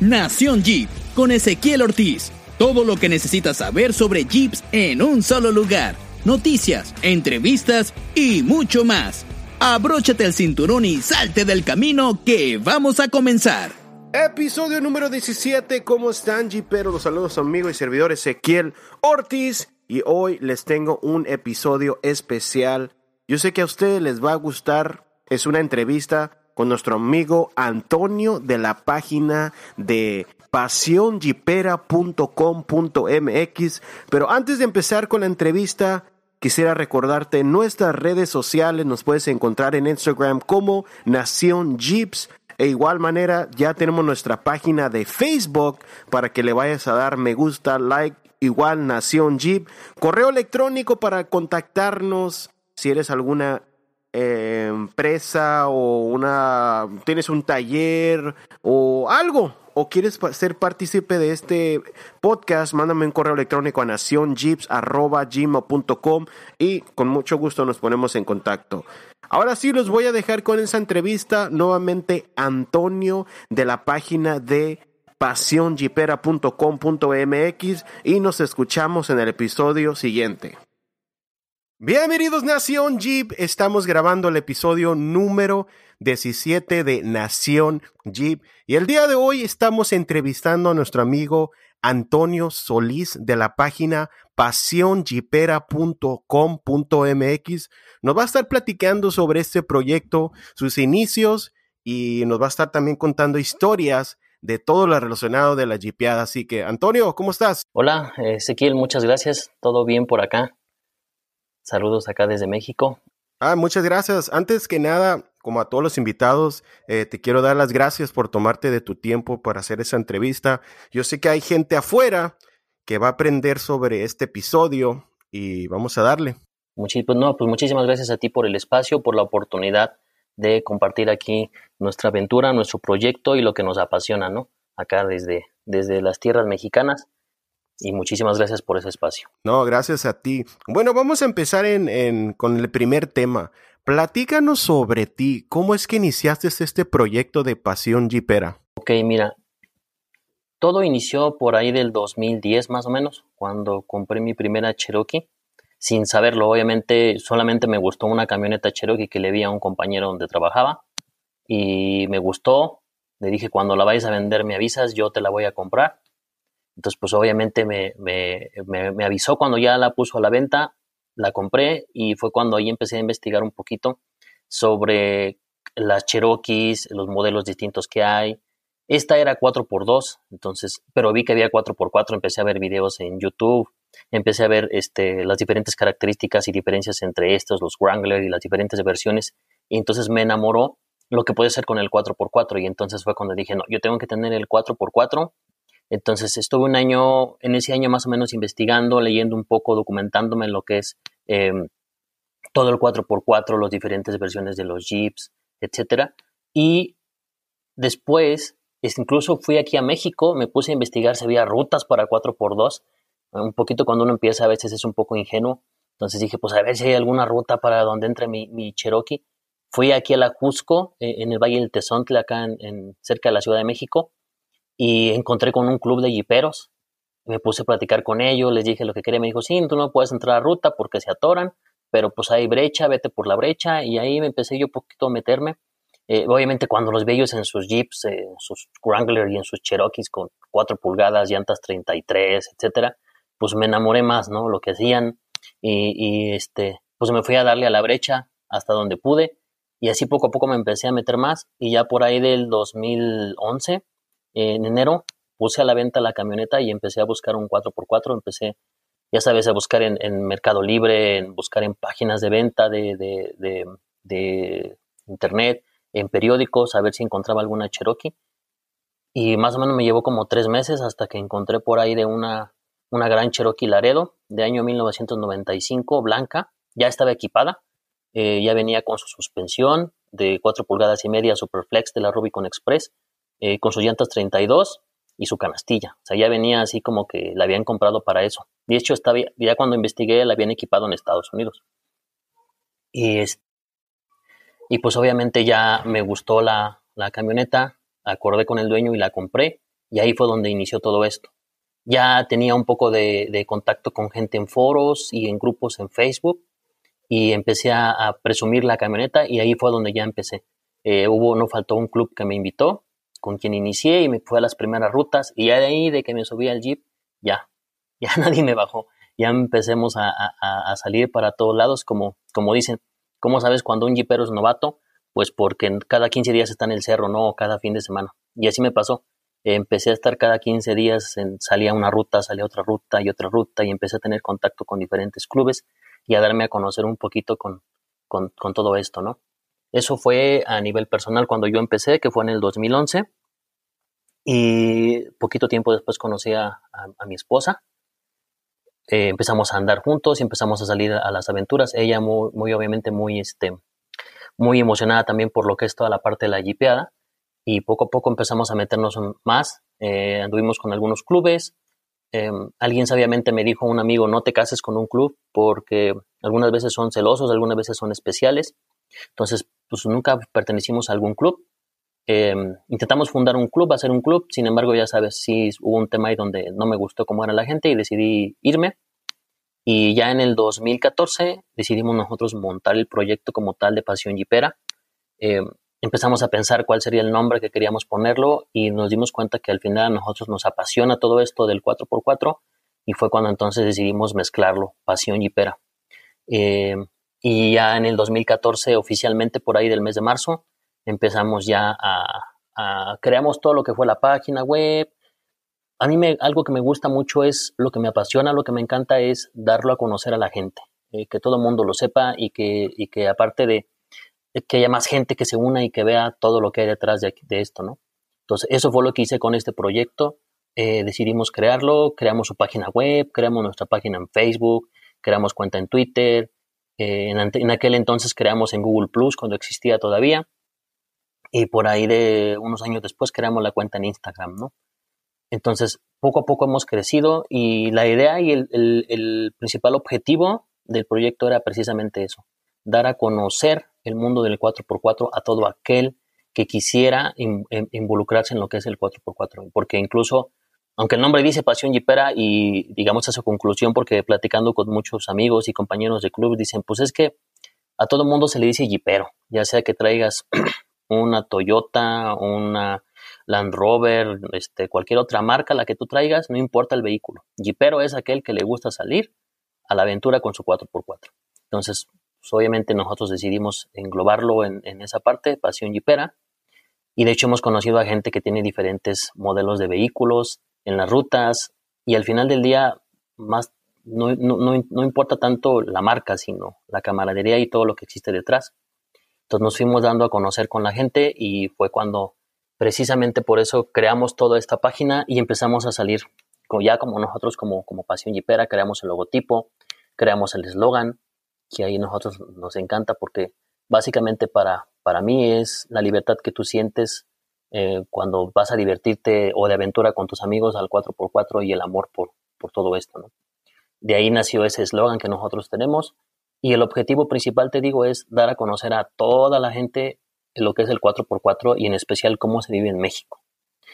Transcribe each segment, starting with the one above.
Nación Jeep con Ezequiel Ortiz. Todo lo que necesitas saber sobre Jeeps en un solo lugar. Noticias, entrevistas y mucho más. Abróchate el cinturón y salte del camino que vamos a comenzar. Episodio número 17. ¿Cómo están, Jeeperos? Los saludos a amigo y servidor Ezequiel Ortiz. Y hoy les tengo un episodio especial. Yo sé que a ustedes les va a gustar. Es una entrevista con nuestro amigo Antonio de la página de pasionjipera.com.mx. Pero antes de empezar con la entrevista, quisiera recordarte nuestras redes sociales. Nos puedes encontrar en Instagram como Nación Jeeps. E igual manera, ya tenemos nuestra página de Facebook para que le vayas a dar me gusta, like, igual Nación Jeep. Correo electrónico para contactarnos si eres alguna eh, empresa o una tienes un taller o algo o quieres ser partícipe de este podcast, mándame un correo electrónico a nacionjeeps.com y con mucho gusto nos ponemos en contacto. Ahora sí, los voy a dejar con esa entrevista nuevamente Antonio de la página de pasionjipera.com.mx y nos escuchamos en el episodio siguiente. Bienvenidos Nación Jeep, estamos grabando el episodio número 17 de Nación Jeep y el día de hoy estamos entrevistando a nuestro amigo Antonio Solís de la página pasionjipera.com.mx. Nos va a estar platicando sobre este proyecto, sus inicios y nos va a estar también contando historias de todo lo relacionado de la jipeada. Así que, Antonio, ¿cómo estás? Hola, Ezequiel, muchas gracias. Todo bien por acá. Saludos acá desde México. Ah, muchas gracias. Antes que nada, como a todos los invitados, eh, te quiero dar las gracias por tomarte de tu tiempo para hacer esa entrevista. Yo sé que hay gente afuera que va a aprender sobre este episodio y vamos a darle. pues no, pues muchísimas gracias a ti por el espacio, por la oportunidad de compartir aquí nuestra aventura, nuestro proyecto y lo que nos apasiona, ¿no? Acá desde, desde las tierras mexicanas y muchísimas gracias por ese espacio. No, gracias a ti. Bueno, vamos a empezar en, con el primer tema. Platícanos sobre ti. ¿Cómo es que iniciaste este proyecto de Pasión Jeepera? Ok, mira, todo inició por ahí del 2010 más o menos, cuando compré mi primera Cherokee. Sin saberlo, obviamente, solamente me gustó una camioneta Cherokee que le vi a un compañero donde trabajaba y me gustó. Le dije, cuando la vayas a vender me avisas, yo te la voy a comprar. Entonces, pues obviamente me, me, avisó cuando ya la puso a la venta, la compré y fue cuando ahí empecé a investigar un poquito sobre las Cherokees, los modelos distintos que hay. Esta era 4x2, entonces, pero vi que había 4x4, empecé a ver videos en YouTube, empecé a ver este, las diferentes características y diferencias entre estos, los Wrangler y las diferentes versiones, y entonces me enamoró lo que puede ser con el 4x4, y entonces fue cuando dije, no, yo tengo que tener el 4x4 entonces estuve un año, en ese año más o menos investigando, leyendo un poco, documentándome en lo que es em, todo el 4x4, las diferentes versiones de los Jeeps, etcétera. Y después, incluso fui aquí a México, me puse a investigar si había rutas para 4x2. Un poquito cuando uno empieza a veces es un poco ingenuo. Entonces dije, pues a ver si hay alguna ruta para donde entre mi, Cherokee. Fui aquí a la Cusco, eh, en el Valle del Tezontle, acá en, cerca de la Ciudad de México y encontré con un club de jiperos. Me puse a platicar con ellos, les dije lo que quería. Me dijo, sí, tú no puedes entrar a ruta porque se atoran, pero pues hay brecha, vete por la brecha. Y ahí me empecé yo poquito a meterme. Eh, obviamente cuando los vi en sus Jeeps, en sus Wrangler y en sus Cherokees con 4 pulgadas, llantas 33, etcétera, pues me enamoré más, ¿no? Lo que hacían y, y, este, pues me fui a darle a la brecha hasta donde pude y así poco a poco me empecé a meter más y ya por ahí del 2011 en enero puse a la venta la camioneta y empecé a buscar un 4x4, empecé, ya sabes, a buscar en, Mercado Libre, en buscar en páginas de venta de, de, internet, en periódicos, a ver si encontraba alguna Cherokee. Y más o menos me llevó como tres meses hasta que encontré por ahí de una, una gran Cherokee Laredo de año 1995, blanca, ya estaba equipada, eh, ya venía con su suspensión de 4 pulgadas y media Superflex de la Rubicon Express, eh, con sus llantas 32 y su canastilla. O sea, ya venía así como que la habían comprado para eso. De hecho, estaba, ya cuando investigué, la habían equipado en Estados Unidos. Y, y pues obviamente ya me gustó la, camioneta, acordé con el dueño y la compré. Y ahí fue donde inició todo esto. Ya tenía un poco de, contacto con gente en foros y en grupos en Facebook y empecé a, presumir la camioneta y ahí fue donde ya empecé. Eh, hubo, no faltó un club que me invitó, con quien inicié y me fue a las primeras rutas y ya de ahí de que me subí al jeep, ya, ya nadie me bajó. Ya empecemos a, a, salir para todos lados, como, como dicen, ¿cómo sabes cuando un jeepero es novato? Pues porque cada 15 días está en el cerro, ¿no? O cada fin de semana. Y así me pasó empecé a estar cada 15 días, en, salía una ruta, salía otra ruta y otra ruta y empecé a tener contacto con diferentes clubes y a darme a conocer un poquito con, con, todo esto, ¿no? Eso fue a nivel personal cuando yo empecé, que fue en el 2011 y poquito tiempo después conocí a, mi esposa. Eh, empezamos a andar juntos y empezamos a salir a las aventuras. Ella muy, muy obviamente muy, este, muy emocionada también por lo que es toda la parte de la jipeada y poco a poco empezamos a meternos más. Eh, anduvimos con algunos clubes. Em, alguien sabiamente me dijo, un amigo, no te cases con un club porque algunas veces son celosos, algunas veces son especiales. Entonces, pues nunca pertenecimos a algún club. Em, intentamos fundar un club, hacer un club, sin embargo, ya sabes, sí hubo un tema ahí donde no me gustó cómo era la gente y decidí irme. Y ya en el 2014 decidimos nosotros montar el proyecto como tal de Pasión Jipera. Em, empezamos a pensar cuál sería el nombre que queríamos ponerlo y nos dimos cuenta que al final a nosotros nos apasiona todo esto del 4x4 y fue cuando entonces decidimos mezclarlo, Pasión y Pera. Eh, y ya en el 2014, oficialmente por ahí del mes de marzo, empezamos ya a, creamos todo lo que fue la página web. A mí me, algo que me gusta mucho es lo que me apasiona, lo que me encanta es darlo a conocer a la gente, eh, que todo el mundo lo sepa y que, y que aparte de, que haya más gente que se una y que vea todo lo que hay detrás de, esto, ¿no? Entonces, eso fue lo que hice con este proyecto. Eh, decidimos crearlo, creamos su página web, creamos nuestra página en Facebook, creamos cuenta en Twitter, eh, en, aquel entonces creamos en Google Plus cuando existía todavía, y por ahí de unos años después creamos la cuenta en Instagram, ¿no? Entonces, poco a poco hemos crecido y la idea y el principal objetivo del proyecto era precisamente eso, dar a conocer el mundo del 4x4 a todo aquel que quisiera involucrarse en lo que es el 4x4. Porque incluso, aunque el nombre dice Pasión Jipera y digamos a su conclusión, porque platicando con muchos amigos y compañeros de club, dicen, pues es que a todo mundo se le dice Jipero, ya sea que traigas una Toyota, una Land Rover, este, cualquier otra marca, la que tú traigas, no importa el vehículo. Jipero es aquel que le gusta salir a la aventura con su 4x4. Entonces, pues, obviamente nosotros decidimos englobarlo en, esa parte, pasión jipera. Y de hecho hemos conocido a gente que tiene diferentes modelos de vehículos en las rutas y al final del día más no, no, importa tanto la marca, sino la camaradería y todo lo que existe detrás. Entonces nos fuimos dando a conocer con la gente y fue cuando precisamente por eso creamos toda esta página y empezamos a salir ya como nosotros como, como Pasión Jipera, creamos el logotipo, creamos el eslogan, que ahí nosotros nos encanta porque básicamente para, para mí es la libertad que tú sientes eh, cuando vas a divertirte o de aventura con tus amigos al 4x4 y el amor por, por todo esto. ¿no? De ahí nació ese eslogan que nosotros tenemos y el objetivo principal, te digo, es dar a conocer a toda la gente lo que es el 4x4 y en especial cómo se vive en México.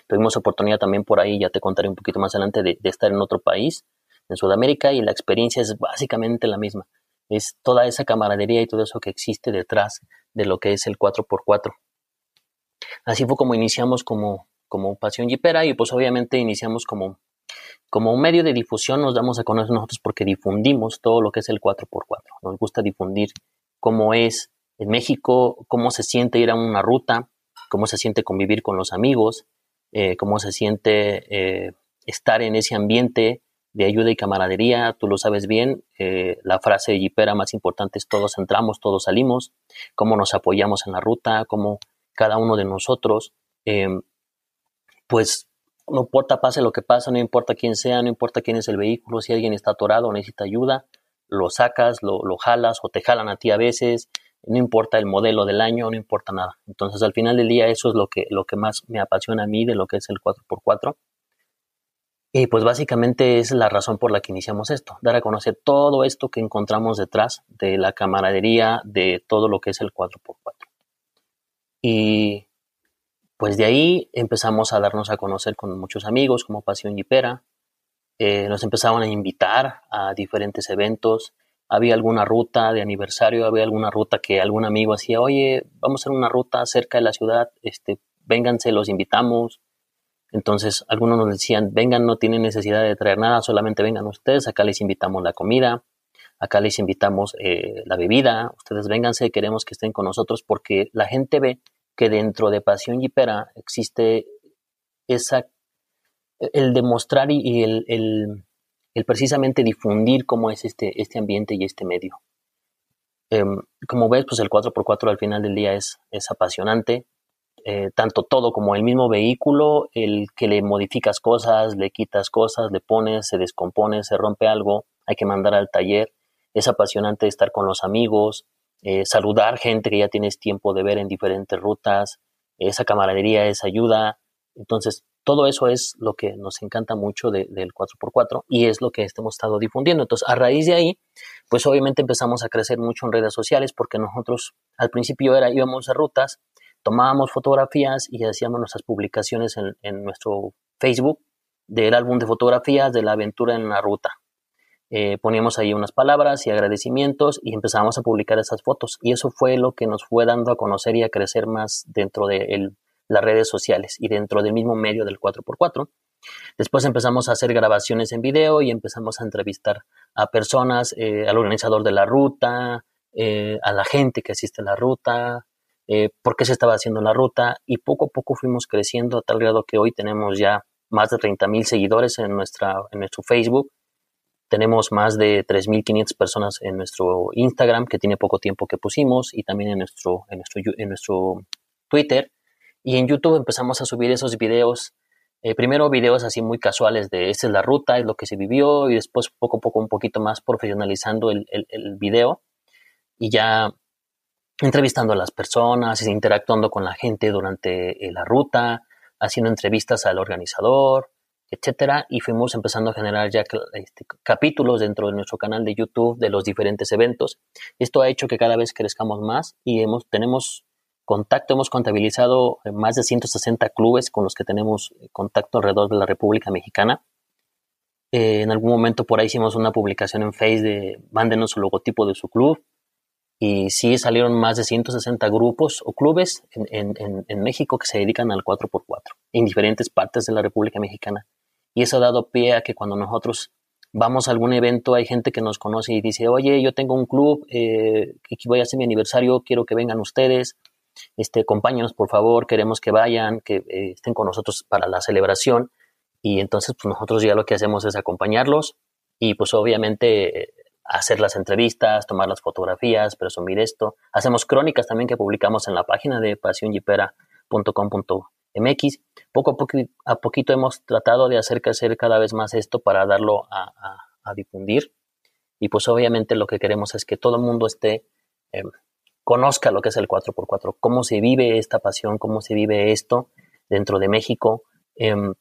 Tuvimos oportunidad también por ahí, ya te contaré un poquito más adelante, de estar en otro país, en Sudamérica, y la experiencia es básicamente la misma es toda esa camaradería y todo eso que existe detrás de lo que es el 4x4. Así fue como iniciamos como, como Pasión Jipera y pues obviamente iniciamos como, como un medio de difusión, nos damos a conocer nosotros porque difundimos todo lo que es el 4x4. Nos gusta difundir cómo es en México, cómo se siente ir a una ruta, cómo se siente convivir con los amigos, eh, cómo se siente eh, estar en ese ambiente de ayuda y camaradería, tú lo sabes bien, eh, la frase de Jipera más importante es todos entramos, todos salimos, cómo nos apoyamos en la ruta, cómo cada uno de nosotros, em, pues no importa pase lo que pase, no importa quién sea, no importa quién es el vehículo, si alguien está atorado o necesita ayuda, lo sacas, lo, lo jalas o te jalan a ti a veces, no importa el modelo del año, no importa nada. Entonces al final del día eso es lo que, lo que más me apasiona a mí de lo que es el 4x4 y pues básicamente es la razón por la que iniciamos esto, dar a conocer todo esto que encontramos detrás de la camaradería, de todo lo que es el 4x4. Y pues de ahí empezamos a darnos a conocer con muchos amigos como Pasión Yipera. Eh, nos empezaban a invitar a diferentes eventos. Había alguna ruta de aniversario, había alguna ruta que algún amigo hacía, oye, vamos a hacer una ruta cerca de la ciudad, este, vénganse, los invitamos. Entonces algunos nos decían, vengan, no tienen necesidad de traer nada, solamente vengan ustedes, acá les invitamos la comida, acá les invitamos eh, la bebida, ustedes vénganse, queremos que estén con nosotros porque la gente ve que dentro de Pasión Yipera existe esa, el demostrar y el, el, precisamente difundir cómo es este, este ambiente y este medio. Em, como ves, pues el 4x4 al final del día es, es apasionante, eh, tanto todo como el mismo vehículo, el que le modificas cosas, le quitas cosas, le pones, se descompone, se rompe algo, hay que mandar al taller. Es apasionante estar con los amigos, eh, saludar gente que ya tienes tiempo de ver en diferentes rutas, esa camaradería, esa ayuda. Entonces, todo eso es lo que nos encanta mucho del 4x4 y es lo que hemos estado difundiendo. Entonces, a raíz de ahí, pues obviamente empezamos a crecer mucho en redes sociales porque nosotros al principio era íbamos a rutas, tomábamos fotografías y hacíamos nuestras publicaciones en, en nuestro Facebook del álbum de fotografías de la aventura en la ruta. Eh, poníamos ahí unas palabras y agradecimientos y empezamos a publicar esas fotos. Y eso fue lo que nos fue dando a conocer y a crecer más dentro de las redes sociales y dentro del mismo medio del 4x4. Después empezamos a hacer grabaciones en video y empezamos a entrevistar a personas, eh, al organizador de la ruta, eh, a la gente que asiste a la ruta, por qué se estaba haciendo la ruta y poco a poco fuimos creciendo a tal grado que hoy tenemos ya más de 30 mil seguidores en, nuestra, en nuestro Facebook tenemos más de 3.500 personas en nuestro Instagram, que tiene poco tiempo que pusimos, y también en nuestro, en nuestro, en nuestro Twitter. Y en YouTube empezamos a subir esos videos, eh, primero videos así muy casuales de esta es la ruta, es lo que se vivió, y después poco a poco un poquito más profesionalizando el, el, el video y ya entrevistando a las personas, interactuando con la gente durante eh, la ruta, haciendo entrevistas al organizador, etcétera, y fuimos empezando a generar ya este, capítulos dentro de nuestro canal de YouTube de los diferentes eventos. Esto ha hecho que cada vez crezcamos más y hemos, tenemos contacto, hemos contabilizado más de 160 clubes con los que tenemos contacto alrededor de la República Mexicana. Eh, en algún momento por ahí hicimos una publicación en Facebook de mándenos su logotipo de su club. Y sí salieron más de 160 grupos o clubes en, en, en México que se dedican al 4x4 en diferentes partes de la República Mexicana. Y eso ha dado pie a que cuando nosotros vamos a algún evento, hay gente que nos conoce y dice, oye, yo tengo un club, eh, voy a hacer mi aniversario, quiero que vengan ustedes, este, acompáñanos por favor, queremos que vayan, que eh, estén con nosotros para la celebración. Y entonces, pues nosotros ya lo que hacemos es acompañarlos y pues obviamente hacer las entrevistas, tomar las fotografías, presumir esto. Hacemos crónicas también que publicamos en la página de pasionyipera.com.mx poco a, poco, poquito hemos tratado de hacer crecer cada vez más esto para darlo a, difundir. Y pues obviamente lo que queremos es que todo el mundo esté, em, conozca lo que es el 4x4, cómo se vive esta pasión, cómo se vive esto dentro de México. Em,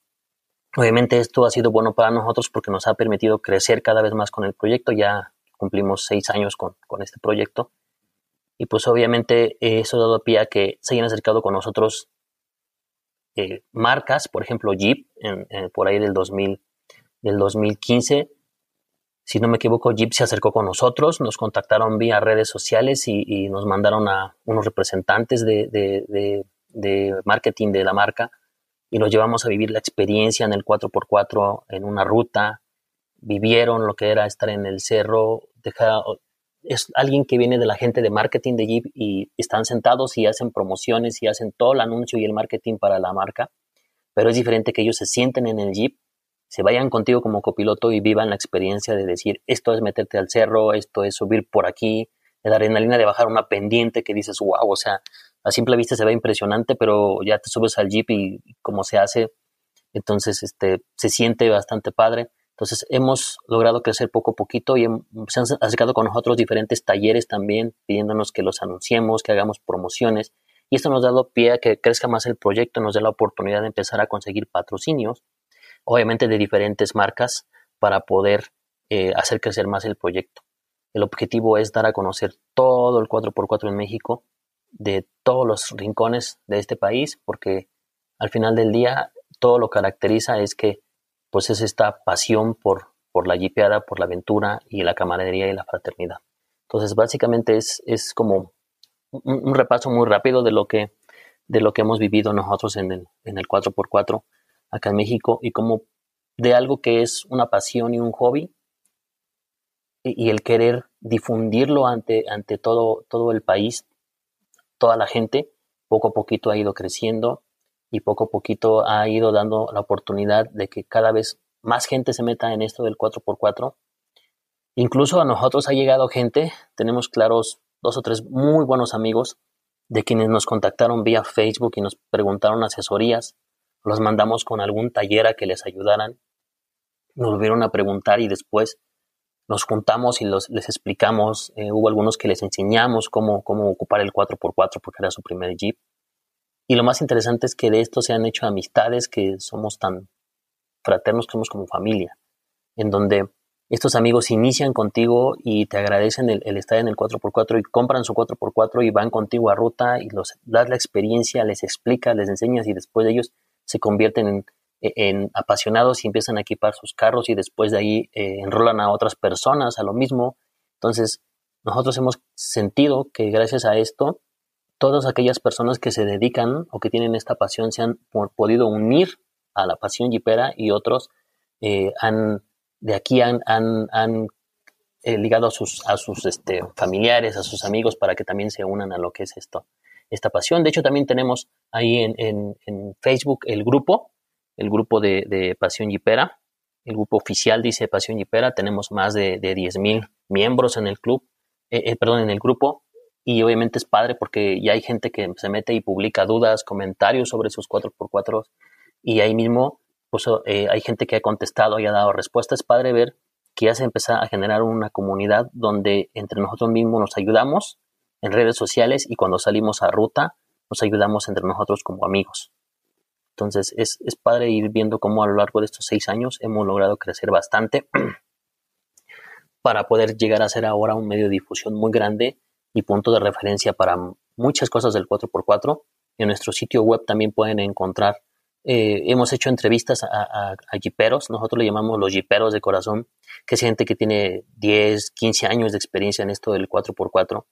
obviamente esto ha sido bueno para nosotros porque nos ha permitido crecer cada vez más con el proyecto. Ya cumplimos seis años con, con este proyecto. Y pues obviamente eso ha dado pie a que se hayan acercado con nosotros eh, marcas, por ejemplo Jeep, por ahí del, 2000, del 2015, si no me equivoco, Jeep se acercó con nosotros, nos contactaron vía redes sociales y, nos mandaron a unos representantes de, marketing de la marca y los llevamos a vivir la experiencia en el 4x4 en una ruta, vivieron lo que era estar en el cerro, dejar, es alguien que viene de la gente de marketing de Jeep y están sentados y hacen promociones y hacen todo el anuncio y el marketing para la marca, pero es diferente que ellos se sienten en el Jeep, se vayan contigo como copiloto y vivan la experiencia de decir, esto es meterte al cerro, esto es subir por aquí, la adrenalina de bajar una pendiente que dices, wow, o sea, a simple vista se ve impresionante, pero ya te subes al Jeep y, cómo se hace, entonces este, se siente bastante padre. Entonces hemos logrado crecer poco a poquito y se han acercado con nosotros diferentes talleres también, pidiéndonos que los anunciemos, que hagamos promociones. Y esto nos ha dado pie a que crezca más el proyecto, nos da la oportunidad de empezar a conseguir patrocinios, obviamente de diferentes marcas, para poder eh, hacer crecer más el proyecto. El objetivo es dar a conocer todo el 4x4 en México, de todos los rincones de este país, porque al final del día todo lo caracteriza es que pues es esta pasión por, por la jipeada, por la aventura y la camaradería y la fraternidad. Entonces, básicamente es, es como un, repaso muy rápido de lo que, de lo que hemos vivido nosotros en el, en el 4x4 acá en México y como de algo que es una pasión y un hobby y, el querer difundirlo ante, ante todo, todo el país, toda la gente, poco a poquito ha ido creciendo y poco a poquito ha ido dando la oportunidad de que cada vez más gente se meta en esto del 4x4. Incluso a nosotros ha llegado gente, tenemos claros dos o tres muy buenos amigos de quienes nos contactaron vía Facebook y nos preguntaron asesorías, los mandamos con algún taller a que les ayudaran, nos volvieron a preguntar y después nos juntamos y les explicamos, eh, hubo algunos que les enseñamos cómo, cómo ocupar el 4x4 porque era su primer Jeep. Y lo más interesante es que de esto se han hecho amistades que somos tan fraternos que somos como familia, en donde estos amigos inician contigo y te agradecen el, estar en el 4x4 y compran su 4x4 y van contigo a ruta y los das la experiencia, les explicas, les enseñas y después de ellos se convierten en apasionados y empiezan a equipar sus carros y después de ahí eh, enrolan a otras personas a lo mismo. Entonces, nosotros hemos sentido que gracias a esto, todas aquellas personas que se dedican o que tienen esta pasión se han podido unir a la pasión jipera y otros eh, han, de aquí han, han, eh, ligado a sus, a sus este, familiares, a sus amigos para que también se unan a lo que es esto, esta pasión. De hecho, también tenemos ahí en, en, en Facebook el grupo el grupo de, Pasión Yipera, el grupo oficial dice Pasión Yipera, tenemos más de, de 10.000 miembros en el club, eh, eh, perdón, en el grupo, y obviamente es padre porque ya hay gente que se mete y publica dudas, comentarios sobre sus 4x4 y ahí mismo pues, eh, hay gente que ha contestado y ha dado respuestas. Es padre ver que ya se empieza a generar una comunidad donde entre nosotros mismos nos ayudamos en redes sociales y cuando salimos a ruta nos ayudamos entre nosotros como amigos. Entonces es, es padre ir viendo cómo a lo largo de estos seis años hemos logrado crecer bastante para poder llegar a ser ahora un medio de difusión muy grande y punto de referencia para muchas cosas del 4x4. En nuestro sitio web también pueden encontrar, eh, hemos hecho entrevistas a, a, jiperos, nosotros le llamamos los jiperos de corazón, que es gente que tiene 10, 15 años de experiencia en esto del 4x4.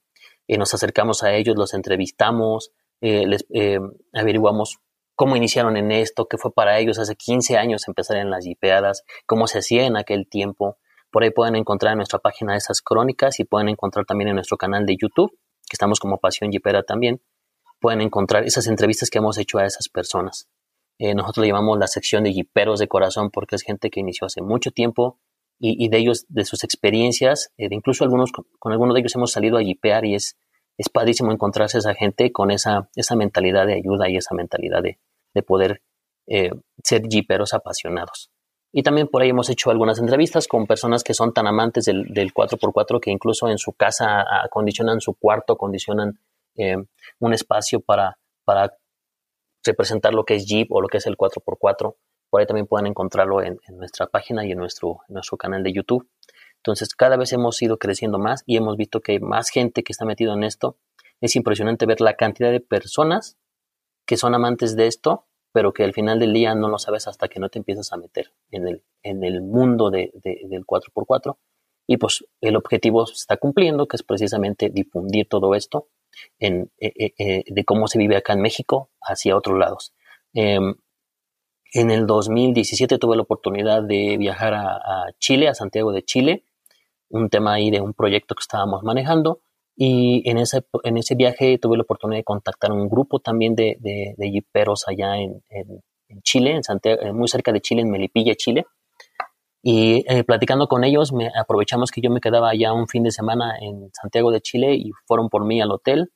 y nos acercamos a ellos, los entrevistamos, eh, les eh, averiguamos cómo iniciaron en esto, qué fue para ellos hace 15 años empezar en las jipeadas, cómo se hacía en aquel tiempo. Por ahí pueden encontrar en nuestra página esas crónicas y pueden encontrar también en nuestro canal de YouTube, que estamos como Pasión Jipera también. Pueden encontrar esas entrevistas que hemos hecho a esas personas. Eh, nosotros le llamamos la sección de jiperos de corazón porque es gente que inició hace mucho tiempo y, de ellos, de sus experiencias, eh, incluso algunos, con, algunos de ellos hemos salido a jipear y es, es padrísimo encontrarse esa gente con esa, esa mentalidad de ayuda y esa mentalidad de, de poder eh, ser jeeperos apasionados. Y también por ahí hemos hecho algunas entrevistas con personas que son tan amantes del, 4x4 que incluso en su casa acondicionan su cuarto, acondicionan eh, un espacio para, para representar lo que es Jeep o lo que es el 4x4. Por ahí también pueden encontrarlo en, nuestra página y en nuestro, nuestro canal de YouTube. Entonces, cada vez hemos ido creciendo más y hemos visto que hay más gente que está metido en esto. Es impresionante ver la cantidad de personas que son amantes de esto, pero que al final del día no lo sabes hasta que no te empiezas a meter en el, en el mundo de, del 4x4. Y pues el objetivo se está cumpliendo, que es precisamente difundir todo esto en, eh, eh, eh, de cómo se vive acá en México hacia otros lados. Em, en el 2017 tuve la oportunidad de viajar a, Chile, a Santiago de Chile, un tema ahí de un proyecto que estábamos manejando y en ese, en ese viaje tuve la oportunidad de contactar a un grupo también de, de, de jiperos allá en, en, Chile, en Santiago, eh, muy cerca de Chile, en Melipilla, Chile. Y eh, platicando con ellos, me, aprovechamos que yo me quedaba allá un fin de semana en Santiago de Chile y fueron por mí al hotel,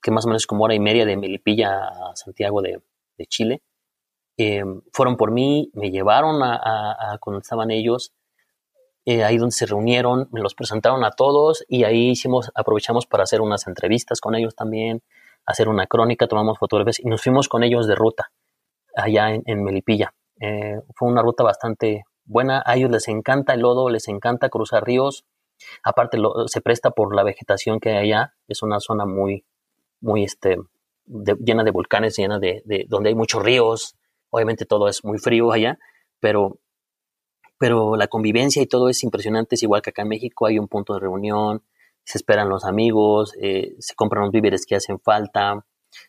que más o menos como hora y media de Melipilla a Santiago de, Chile. Eh, fueron por mí, me llevaron a, a, a cuando estaban ellos, eh, ahí donde se reunieron, me los presentaron a todos y ahí hicimos, aprovechamos para hacer unas entrevistas con ellos también, hacer una crónica, tomamos fotografías y nos fuimos con ellos de ruta allá en, Melipilla. Eh, fue una ruta bastante buena, a ellos les encanta el lodo, les encanta cruzar ríos, aparte se presta por la vegetación que hay allá, es una zona muy, muy, este, llena de volcanes, llena de, de, donde hay muchos ríos. Obviamente todo es muy frío allá, pero, pero la convivencia y todo es impresionante. Es igual que acá en México hay un punto de reunión, se esperan los amigos, eh, se compran los víveres que hacen falta,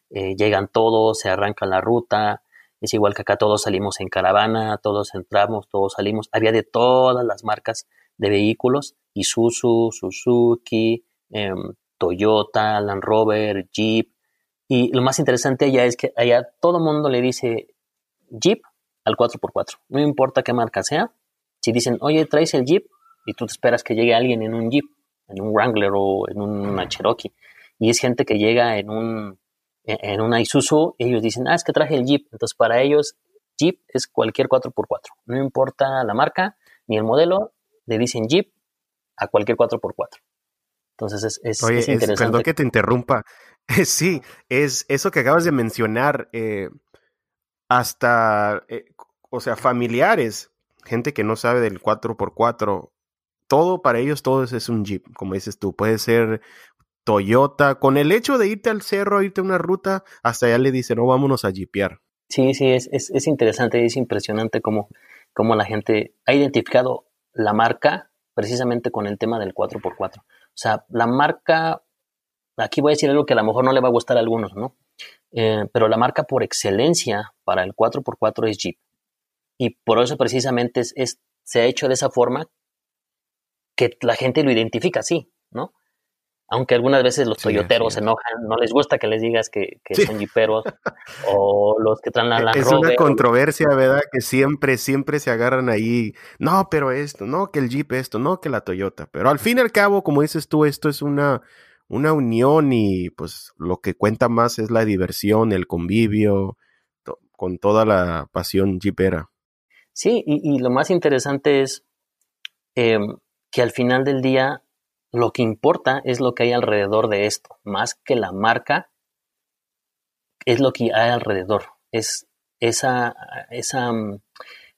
eh, llegan todos, se arranca la ruta. Es igual que acá todos salimos en caravana, todos entramos, todos salimos. Había de todas las marcas de vehículos, Isuzu, Suzuki, em, Toyota, Land Rover, Jeep. Y lo más interesante allá es que allá todo el mundo le dice Jeep al 4x4. No importa qué marca sea. Si dicen, oye, traes el Jeep y tú te esperas que llegue alguien en un Jeep, en un Wrangler o en una Cherokee. Y es gente que llega en un en una Isuzu, ellos dicen, ah, es que traje el Jeep. Entonces, para ellos, Jeep es cualquier 4x4. No importa la marca ni el modelo, le dicen Jeep a cualquier 4x4. Entonces es, es, Oye, es interesante. perdón que te interrumpa. Sí, es eso que acabas de mencionar. Eh, hasta, eh, o sea, familiares, gente que no sabe del 4x4, todo para ellos, todo es, un Jeep, como dices tú. Puede ser Toyota. Con el hecho de irte al cerro, irte a una ruta, hasta allá le dicen, no, vámonos a jeepear. Sí, sí, es, es, es interesante, es impresionante cómo, cómo la gente ha identificado la marca precisamente con el tema del 4x4. O sea, la marca, aquí voy a decir algo que a lo mejor no le va a gustar a algunos, ¿no? Eh, pero la marca por excelencia para el 4x4 es Jeep. Y por eso precisamente es, se ha hecho de esa forma que la gente lo identifica así, ¿no? aunque algunas veces los toyoteros se enojan, no les gusta que les digas que, son jiperos, o los que traen la Land Es una controversia, ¿verdad? Que siempre, siempre se agarran ahí, no, pero esto, no, que el Jeep esto, no, que la Toyota. Pero al fin y al cabo, como dices tú, esto es una, una unión y pues lo que cuenta más es la diversión, el convivio, con toda la pasión jeepera. Sí, y, lo más interesante es em, que al final del día lo que importa es lo que hay alrededor de esto, más que la marca, es lo que hay alrededor, es esa, esa mm,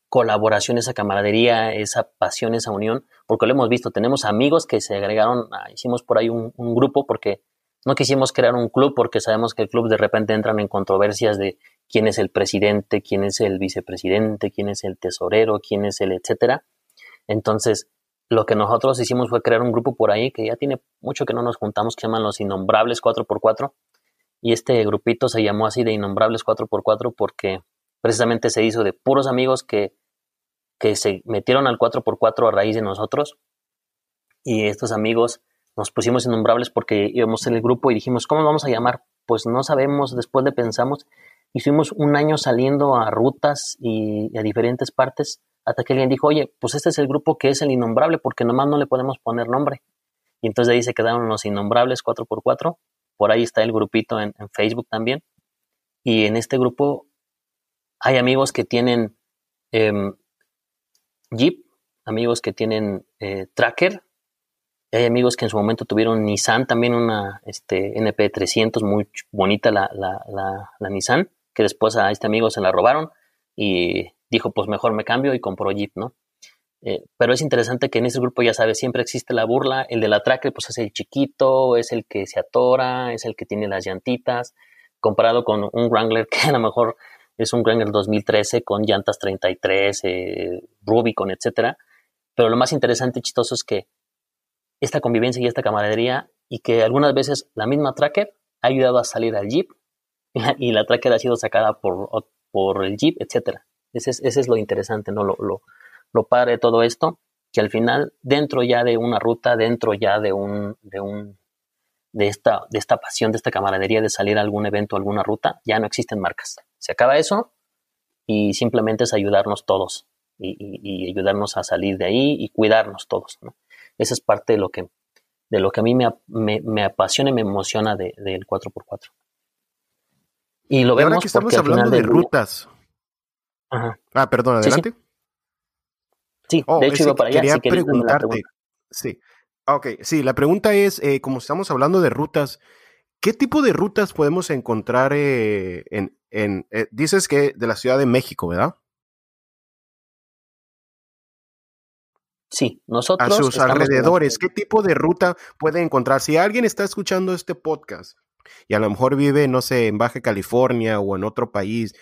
colaboración, esa camaradería, esa pasión, esa unión, porque lo hemos visto, tenemos amigos que se agregaron, hicimos por ahí un, grupo porque no quisimos crear un club porque sabemos que el club de repente entran en controversias de quién es el presidente, quién es el vicepresidente, quién es el tesorero, quién es el etcétera. Entonces, lo que nosotros hicimos fue crear un grupo por ahí que ya tiene mucho que no nos juntamos, que se llaman los Innombrables 4x4. Y este grupito se llamó así de Innombrables 4x4 porque precisamente se hizo de puros amigos que, que se metieron al 4x4 a raíz de nosotros. Y estos amigos nos pusimos innombrables porque íbamos en el grupo y dijimos, ¿cómo vamos a llamar? Pues no sabemos, después le pensamos. Hicimos un año saliendo a rutas y a diferentes partes hasta que alguien dijo, oye, pues este es el grupo que es el innombrable porque nomás no le podemos poner nombre. Y entonces de ahí se quedaron los innombrables 4x4. Por ahí está el grupito en, Facebook también. Y en este grupo hay amigos que tienen em, Jeep, amigos que tienen eh, Tracker, hay amigos que en su momento tuvieron Nissan, también una este, NP300, muy bonita la, la, Nissan, que después a este amigo se la robaron y dijo, pues mejor me cambio y compró Jeep, ¿no? Eh, pero es interesante que en ese grupo, ya sabes, siempre existe la burla. El de la tracker, pues es el chiquito, es el que se atora, es el que tiene las llantitas, comparado con un Wrangler que a lo mejor es un Wrangler 2013 con llantas 33, eh, Rubicon, etcétera. Pero lo más interesante y chistoso es que esta convivencia y esta camaradería y que algunas veces la misma tracker ha ayudado a salir al Jeep y la, tracker ha sido sacada por, por el Jeep, etcétera. Ese es, lo interesante, ¿no? Lo, lo, lo padre de todo esto, que al final, dentro ya de una ruta, dentro ya de un, de un, de esta, de esta pasión, de esta camaradería de salir a algún evento, alguna ruta, ya no existen marcas. Se acaba eso y simplemente es ayudarnos todos y, ayudarnos a salir de ahí y cuidarnos todos. ¿no? Esa es parte de lo que, de lo que a mí me, me, apasiona y me emociona del 4x4. Y lo vemos que estamos hablando de rutas. Ah, perdón, adelante. Sí, oh, de hecho iba para allá. Quería preguntarte. Sí. Ok, sí, la pregunta es, eh, como estamos hablando de rutas, ¿qué tipo de rutas podemos encontrar eh, en, en eh, dices que de la Ciudad de México, ¿verdad? Sí, nosotros. A sus alrededores, ¿qué tipo de ruta puede encontrar? Si alguien está escuchando este podcast y a lo mejor vive, no sé, en Baja California o en otro país,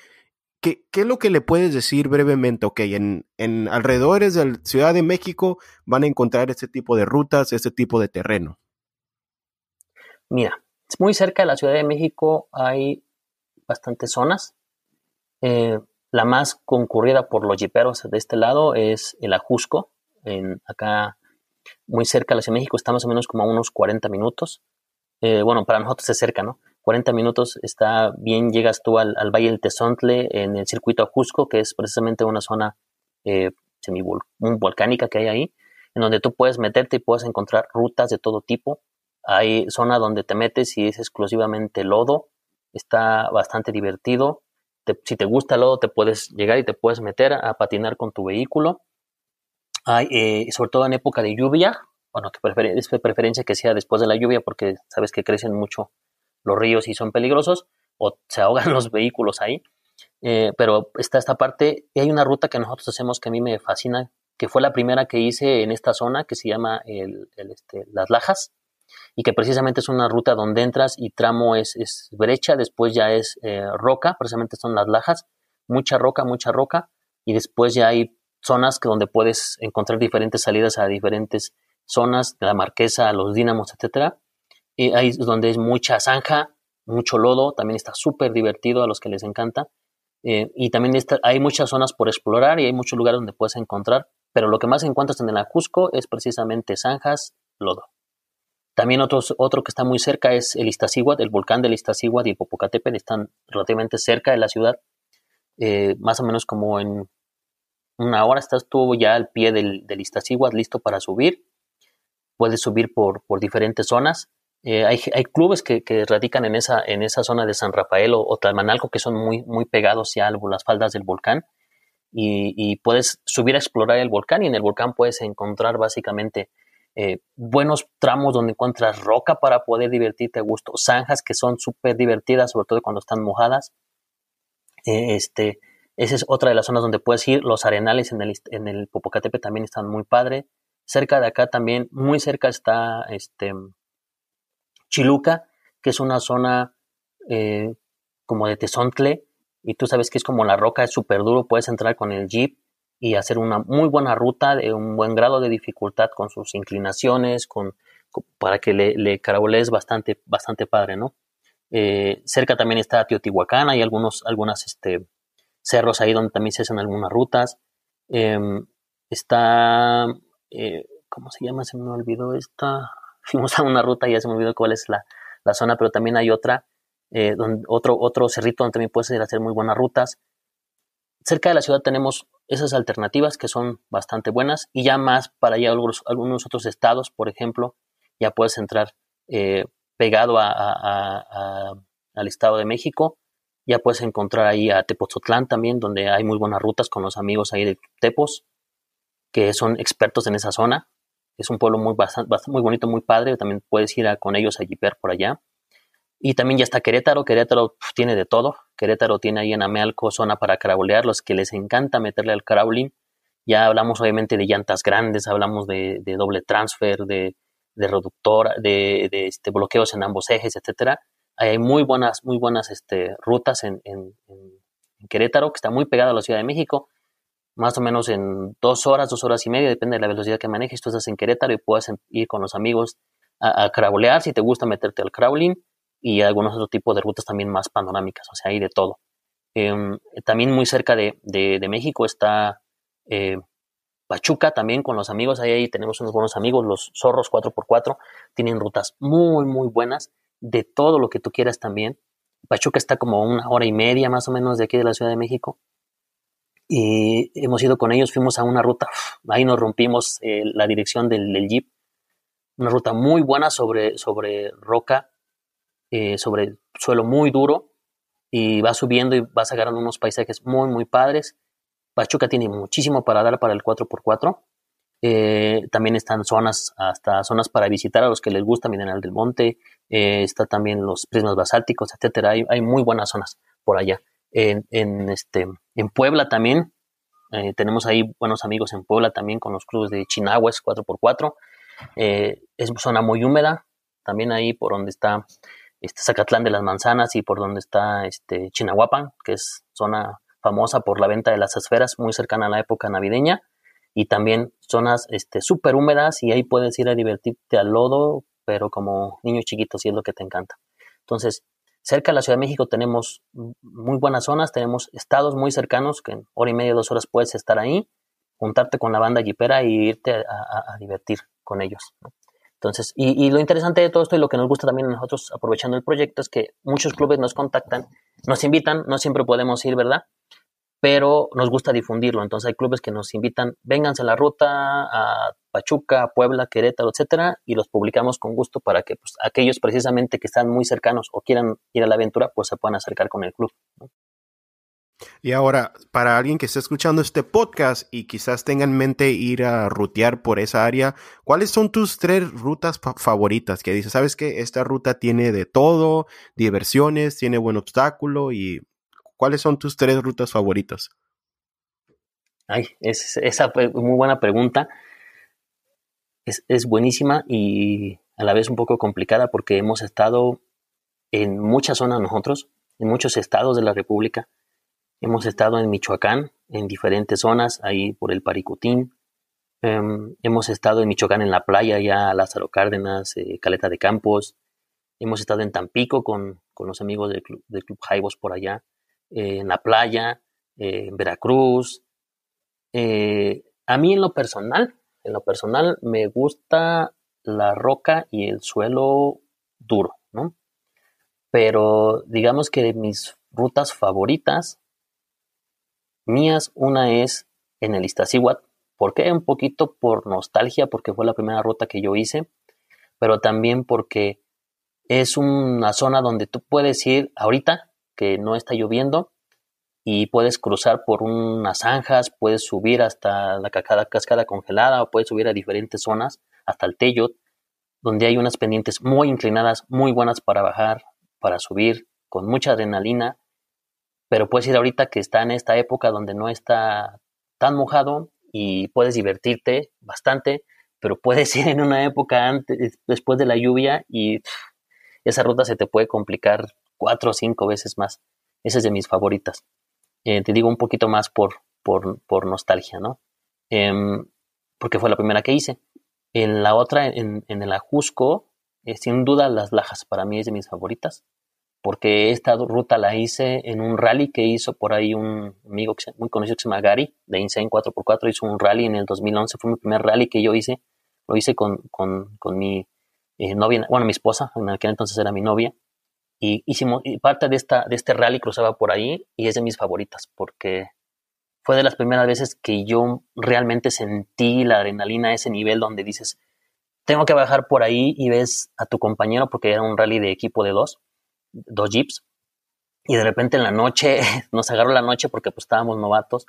¿qué, qué es lo que le puedes decir brevemente? Ok, en, en alrededores de la Ciudad de México van a encontrar este tipo de rutas, este tipo de terreno. Mira, muy cerca de la Ciudad de México hay bastantes zonas. Eh, la más concurrida por los jiperos de este lado es el Ajusco. En, acá, muy cerca de la Ciudad de México, está más o menos como a unos 40 minutos. Eh, bueno, para nosotros es cerca, ¿no? 40 minutos está bien, llegas tú al, Valle del Tezontle en el circuito Ajusco, que es precisamente una zona eh, volcánica que hay ahí, en donde tú puedes meterte y puedes encontrar rutas de todo tipo. Hay zona donde te metes y es exclusivamente lodo, está bastante divertido. si te gusta el lodo, te puedes llegar y te puedes meter a patinar con tu vehículo. Hay, eh, sobre todo en época de lluvia, bueno, que es preferencia que sea después de la lluvia porque sabes que crecen mucho los ríos y son peligrosos o se ahogan los vehículos ahí. Eh, pero está esta parte, y hay una ruta que nosotros hacemos que a mí me fascina, que fue la primera que hice en esta zona que se llama el, este, Las Lajas y que precisamente es una ruta donde entras y tramo es, es brecha, después ya es eh, roca, precisamente son las lajas, mucha roca, mucha roca, y después ya hay zonas que donde puedes encontrar diferentes salidas a diferentes zonas, de la marquesa, los dínamos, etcétera. Y ahí es donde es mucha zanja, mucho lodo, también está súper divertido a los que les encanta. Eh, y también hay muchas zonas por explorar y hay muchos lugares donde puedes encontrar, pero lo que más encuentras en el Ajusco es precisamente zanjas, lodo. También otro que está muy cerca es el Iztaccíhuatl, el volcán del Iztaccíhuatl y Popocatépetl están relativamente cerca de la ciudad, eh, más o menos como en una hora estás tú ya al pie del, del Iztaccíhuatl listo para subir. Puedes subir por, por diferentes zonas. Eh, hay, hay, clubes que, que, radican en esa, en esa zona de San Rafael o, o Talmanalco que son muy, muy pegados ya a las faldas del volcán. Y, y, puedes subir a explorar el volcán y en el volcán puedes encontrar básicamente eh, buenos tramos donde encuentras roca para poder divertirte a gusto, zanjas que son súper divertidas, sobre todo cuando están mojadas. Eh, este, esa es otra de las zonas donde puedes ir. Los arenales en el, en el Popocatépetl también están muy padre. Cerca de acá también, muy cerca está este, Chiluca, que es una zona eh, como de tesontle, y tú sabes que es como la roca, es súper duro, puedes entrar con el jeep y hacer una muy buena ruta de un buen grado de dificultad con sus inclinaciones, con, para que le, le carabolees bastante, bastante padre, ¿no? Eh, cerca también está Teotihuacán, hay algunos algunas, este, cerros ahí donde también se hacen algunas rutas. Em, está, eh, ¿cómo se llama? Se me olvidó esta. Fuimos a una ruta y ya se me olvidó cuál es la, la zona, pero también hay otra, eh, donde, otro, otro cerrito donde también puedes ir a hacer muy buenas rutas. Cerca de la ciudad tenemos esas alternativas que son bastante buenas y ya más para allá algunos, algunos otros estados, por ejemplo, ya puedes entrar eh, pegado al Estado de México, ya puedes encontrar ahí a Tepoztlán también, donde hay muy buenas rutas con los amigos ahí de Tepos, que son expertos en esa zona. Es un pueblo muy, bastante, muy bonito, muy padre, también puedes ir con ellos a jipear por allá. Y también ya está Querétaro. Querétaro tiene de todo. Querétaro tiene ahí en Amealco zona para carabolear, los que les encanta meterle al caraboling. Ya hablamos obviamente de llantas grandes, hablamos de, doble transfer, de, reductor, de, este, bloqueos en ambos ejes, etcétera. Hay muy buenas, muy buenas este, rutas en, Querétaro, que está muy pegada a la Ciudad de México. Más o menos en dos horas, dos horas y media, depende de la velocidad que manejes. Tú estás en Querétaro y puedes ir con los amigos a, a carabolear si te gusta meterte al crawling y algunos otros tipos de rutas también más panorámicas, o sea, hay de todo. Em, también muy cerca de, México está eh, Pachuca, también con los amigos, ahí, tenemos unos buenos amigos, los zorros 4x4, tienen rutas muy, muy buenas, de todo lo que tú quieras también. Pachuca está como una hora y media más o menos de aquí de la Ciudad de México. Y hemos ido con ellos, fuimos a una ruta, ahí nos rompimos eh, la dirección del, del, jeep, una ruta muy buena sobre, sobre roca, eh, sobre suelo muy duro y vas subiendo y vas agarrando unos paisajes muy, muy padres. Pachuca tiene muchísimo para dar para el 4x4. Eh, también están zonas, hasta zonas para visitar a los que les gusta Mineral del Monte. Eh, está también los prismas basálticos, etcétera. Hay, muy buenas zonas por allá. En, este, en Puebla también, tenemos ahí buenos amigos en Puebla también con los clubes de Chinahuas 4x4. es zona muy húmeda, también ahí por donde está este, Zacatlán de las Manzanas y por donde está este, Chinahuapan, que es zona famosa por la venta de las esferas, muy cercana a la época navideña, y también zonas súper este, húmedas y ahí puedes ir a divertirte al lodo, pero como niño chiquito, si es lo que te encanta. Entonces, cerca de la Ciudad de México tenemos muy buenas zonas, tenemos estados muy cercanos, que en hora y media, dos horas puedes estar ahí, juntarte con la banda jipera y irte a, divertir con ellos. Entonces, y, lo interesante de todo esto y lo que nos gusta también a nosotros aprovechando el proyecto es que muchos clubes nos contactan, nos invitan, no siempre podemos ir, ¿verdad? Pero nos gusta difundirlo. Entonces hay clubes que nos invitan, vénganse a la ruta a Pachuca, Puebla, Querétaro, etcétera, y los publicamos con gusto para que pues, aquellos precisamente que están muy cercanos o quieran ir a la aventura, pues se puedan acercar con el club. Y ahora, para alguien que esté escuchando este podcast y quizás tenga en mente ir a rutear por esa área, ¿cuáles son tus tres rutas favoritas? Que dices, ¿sabes que Esta ruta tiene de todo, diversiones, tiene buen obstáculo y ¿cuáles son tus tres rutas favoritas? Ay, es, esa fue muy buena pregunta. Es, es buenísima y a la vez un poco complicada porque hemos estado en muchas zonas nosotros, en muchos estados de la República Hemos estado en Michoacán, en diferentes zonas, ahí por el Paricutín. Em, hemos estado en Michoacán en la playa, ya Lázaro Cárdenas, eh, Caleta de Campos. Hemos estado en Tampico con, los amigos del Club, del club Jaibos por allá, eh, en la playa, eh, en Veracruz. a mí en lo personal, en lo personal me gusta la roca y el suelo duro, ¿no? Pero digamos que de mis rutas favoritas mías. Una es en el Iztaccíhuatl. ¿Por qué? Un poquito por nostalgia, porque fue la primera ruta que yo hice, pero también porque es una zona donde tú puedes ir ahorita, que no está lloviendo, y puedes cruzar por unas zanjas, puedes subir hasta la cascada, congelada, o puedes subir a diferentes zonas, hasta el Teyot, donde hay unas pendientes muy inclinadas, muy buenas para bajar, para subir, con mucha adrenalina, pero puedes ir ahorita que está en esta época donde no está tan mojado y puedes divertirte bastante, pero puedes ir en una época antes, después de la lluvia y esa ruta se te puede complicar cuatro o cinco veces más. Esa es de mis favoritas. Eh, te digo un poquito más por, por, nostalgia, ¿no? Em, porque fue la primera que hice. En la otra, en, en el Ajusco, eh, sin duda las Lajas para mí es de mis favoritas porque esta ruta la hice en un rally que hizo por ahí un amigo muy conocido que se llama Gary, de Insane 4x4, hizo un rally en el 2011, fue mi primer rally que yo hice, lo hice con, mi eh, novia, bueno, mi esposa, en aquel entonces era mi novia, y hicimos, y parte de, esta, de este rally cruzaba por ahí y es de mis favoritas, porque fue de las primeras veces que yo realmente sentí la adrenalina a ese nivel donde dices, tengo que bajar por ahí y ves a tu compañero, porque era un rally de equipo de dos, dos jeeps y de repente en la noche, nos agarró la noche porque pues estábamos novatos,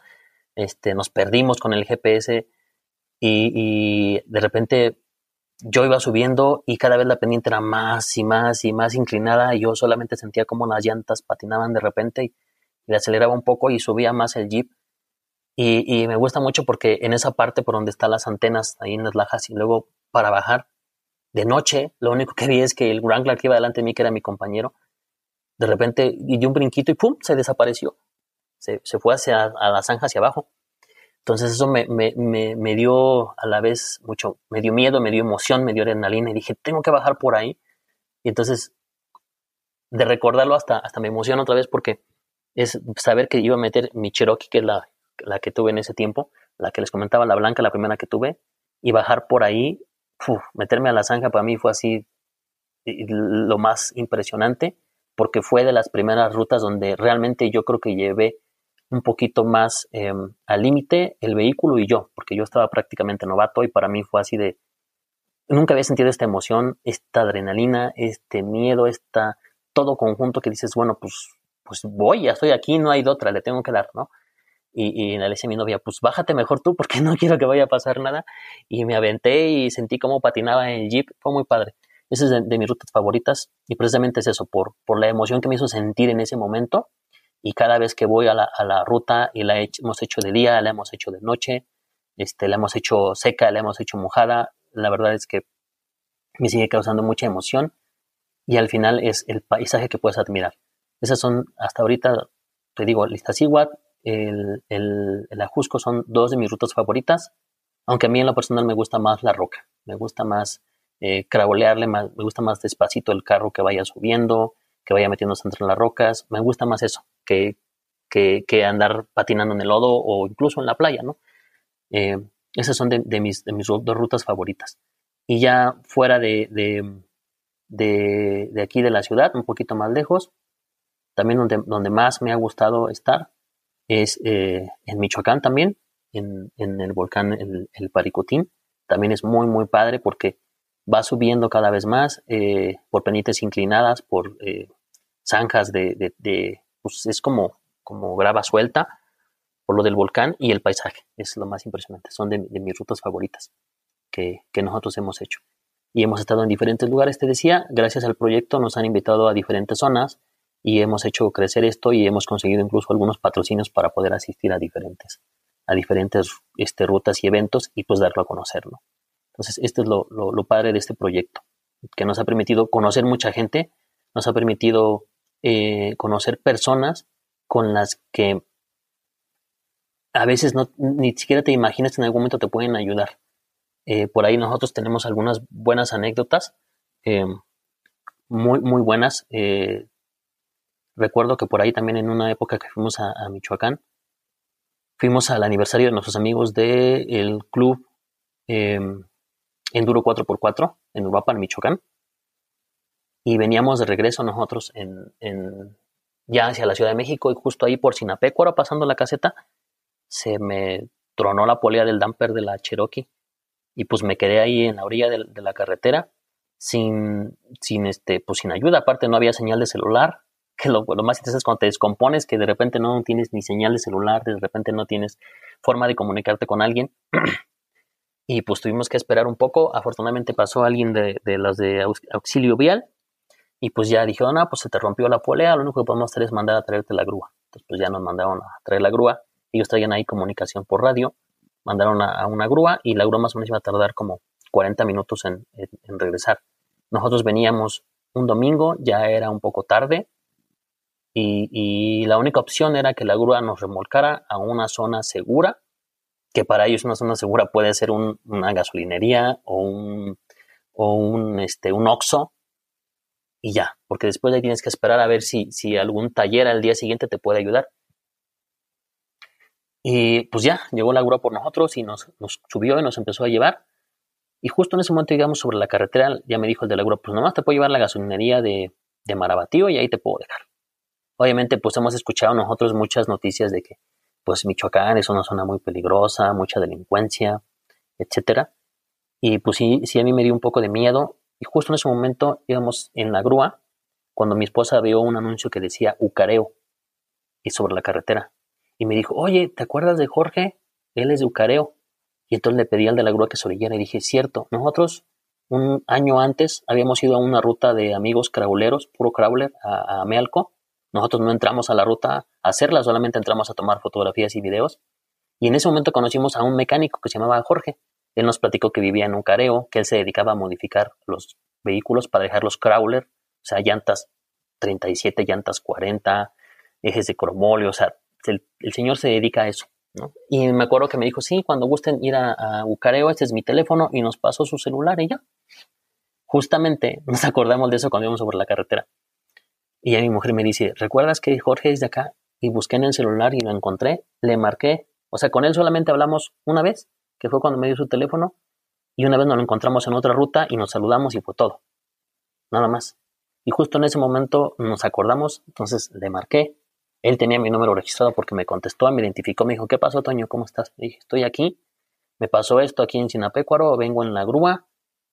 este, nos perdimos con el GPS y, de repente yo iba subiendo y cada vez la pendiente era más y más y más inclinada y yo solamente sentía como las llantas patinaban de repente y, le aceleraba un poco y subía más el jeep y, y, me gusta mucho porque en esa parte por donde están las antenas ahí en las lajas y luego para bajar de noche lo único que vi es que el Wrangler que iba delante de mí que era mi compañero de repente dio un brinquito y ¡pum! se desapareció. Se, fue hacia a la zanja hacia abajo. Entonces eso me, me, dio a la vez mucho, me dio miedo, me dio emoción, me dio adrenalina y dije, tengo que bajar por ahí. Y entonces, de recordarlo hasta, hasta me emociona otra vez porque es saber que iba a meter mi Cherokee, que es la, la que tuve en ese tiempo, la que les comentaba, la blanca, la primera que tuve, y bajar por ahí, meterme a la zanja para mí fue así lo más impresionante porque fue de las primeras rutas donde realmente yo creo que llevé un poquito más em, al límite el vehículo y yo, porque yo estaba prácticamente novato y para mí fue así de, nunca había sentido esta emoción, esta adrenalina, este miedo, esta, todo conjunto que dices, bueno, pues, pues voy, ya estoy aquí, no hay de otra, le tengo que dar, ¿no? Y, y le decía a mi novia, pues bájate mejor tú porque no quiero que vaya a pasar nada. Y me aventé y sentí cómo patinaba en el jeep, fue muy padre. Esa es de, mis rutas favoritas y precisamente es eso, por, por la emoción que me hizo sentir en ese momento. Y cada vez que voy a la, ruta y la hemos hecho de día, la hemos hecho de noche, este, la hemos hecho seca, la hemos hecho mojada, la verdad es que me sigue causando mucha emoción. y al final es el paisaje que puedes admirar. Esas son, hasta ahorita, te digo, el Iztaccíhuatl, el, el, el Ajusco son dos de mis rutas favoritas, aunque a mí en lo personal me gusta más la roca, me gusta más eh, me gusta más despacito el carro que vaya subiendo, que vaya metiéndose entre las rocas, me gusta más eso que, que, andar patinando en el lodo o incluso en la playa, ¿no? Eh, esas son de, mis, de mis dos rutas favoritas. Y ya fuera de, de, aquí de la ciudad, un poquito más lejos, también donde, donde más me ha gustado estar es eh, en Michoacán también, en, el volcán el, el, Paricotín. También es muy, muy padre porque va subiendo cada vez más eh, por pendientes inclinadas, por zanjas de, de, pues es como, como grava suelta por lo del volcán y el paisaje, es lo más impresionante, son de, mis rutas favoritas que, que, nosotros hemos hecho. Y hemos estado en diferentes lugares, te decía, gracias al proyecto nos han invitado a diferentes zonas y hemos hecho crecer esto y hemos conseguido incluso algunos patrocinios para poder asistir a diferentes, a diferentes este, rutas y eventos y pues darlo a conocer, ¿no? Entonces, esto es lo, padre de este proyecto, que nos ha permitido conocer mucha gente, nos ha permitido eh, conocer personas con las que a veces ni siquiera te imaginas que en algún momento te pueden ayudar. Eh, por ahí nosotros tenemos algunas buenas anécdotas, eh, muy, muy buenas. recuerdo que por ahí también en una época que fuimos a, Michoacán, fuimos al aniversario de nuestros amigos del club enduro 4x4 en Uruapan, Michoacán. Y veníamos de regreso nosotros en, ya hacia la Ciudad de México y justo ahí por Sinapecuaro, pasando la caseta, se me tronó la polea del damper de la Cherokee y pues me quedé ahí en la orilla de, la carretera sin, sin, este, pues sin ayuda. Aparte no había señal de celular, que lo, lo más interesante es cuando te descompones, que de repente no tienes ni señal de celular, de repente no tienes forma de comunicarte con alguien. y pues tuvimos que esperar un poco. Afortunadamente pasó alguien de, de los de auxilio vial y pues ya dijeron, no, pues se te rompió la polea, lo único que podemos hacer es mandar a traerte la grúa. Entonces pues ya nos mandaron a traer la grúa. Ellos traían ahí comunicación por radio, mandaron a, una grúa y la grúa más o menos iba a tardar como 40 minutos en, en regresar. Nosotros veníamos un domingo, ya era un poco tarde, y, y, la única opción era que la grúa nos remolcara a una zona segura que para ellos una zona segura puede ser una gasolinería o un, o un, este, un Oxxo y ya, porque después ahí tienes que esperar a ver si, si algún taller al día siguiente te puede ayudar. Y pues ya, llegó la grúa por nosotros y nos, nos, subió y nos empezó a llevar. Y justo en ese momento llegamos sobre la carretera, ya me dijo el de la grúa, pues nomás te puedo llevar la gasolinería de, de Marabatío y ahí te puedo dejar. Obviamente, pues hemos escuchado nosotros muchas noticias de que pues Michoacán es una zona muy peligrosa, mucha delincuencia, etcétera. Y pues sí, sí a mí me dio un poco de miedo. Y justo en ese momento íbamos en la grúa cuando mi esposa vio un anuncio que decía Ucareo y sobre la carretera. Y me dijo, oye, ¿te acuerdas de Jorge? Él es de Ucareo. Y entonces le pedí al de la grúa que se orillara y dije, cierto, nosotros un año antes habíamos ido a una ruta de amigos crawleros, puro crawler, a, a Mealco, nosotros no entramos a la ruta a hacerla, solamente entramos a tomar fotografías y videos. Y en ese momento conocimos a un mecánico que se llamaba Jorge. Él nos platicó que vivía en un careo, que él se dedicaba a modificar los vehículos para dejarlos crawler, o sea, llantas 37, llantas 40, ejes de cromolio, o sea, el, señor se dedica a eso. Y me acuerdo que me dijo, sí, cuando gusten ir a, a este es mi teléfono, y nos pasó su celular y ya. Justamente nos acordamos de eso cuando íbamos sobre la carretera. Y ya mi mujer me dice, ¿recuerdas que Jorge es de acá? Y busqué en el celular y lo encontré, le marqué, o sea, con él solamente hablamos una vez, que fue cuando me dio su teléfono, y una vez nos lo encontramos en otra ruta y nos saludamos y fue todo. Nada más. Y justo en ese momento nos acordamos, entonces le marqué. Él tenía mi número registrado porque me contestó, me identificó, me dijo, ¿qué pasó, Toño? ¿Cómo estás? Le dije, estoy aquí, me pasó esto aquí en Sinapecuaro, vengo en la grúa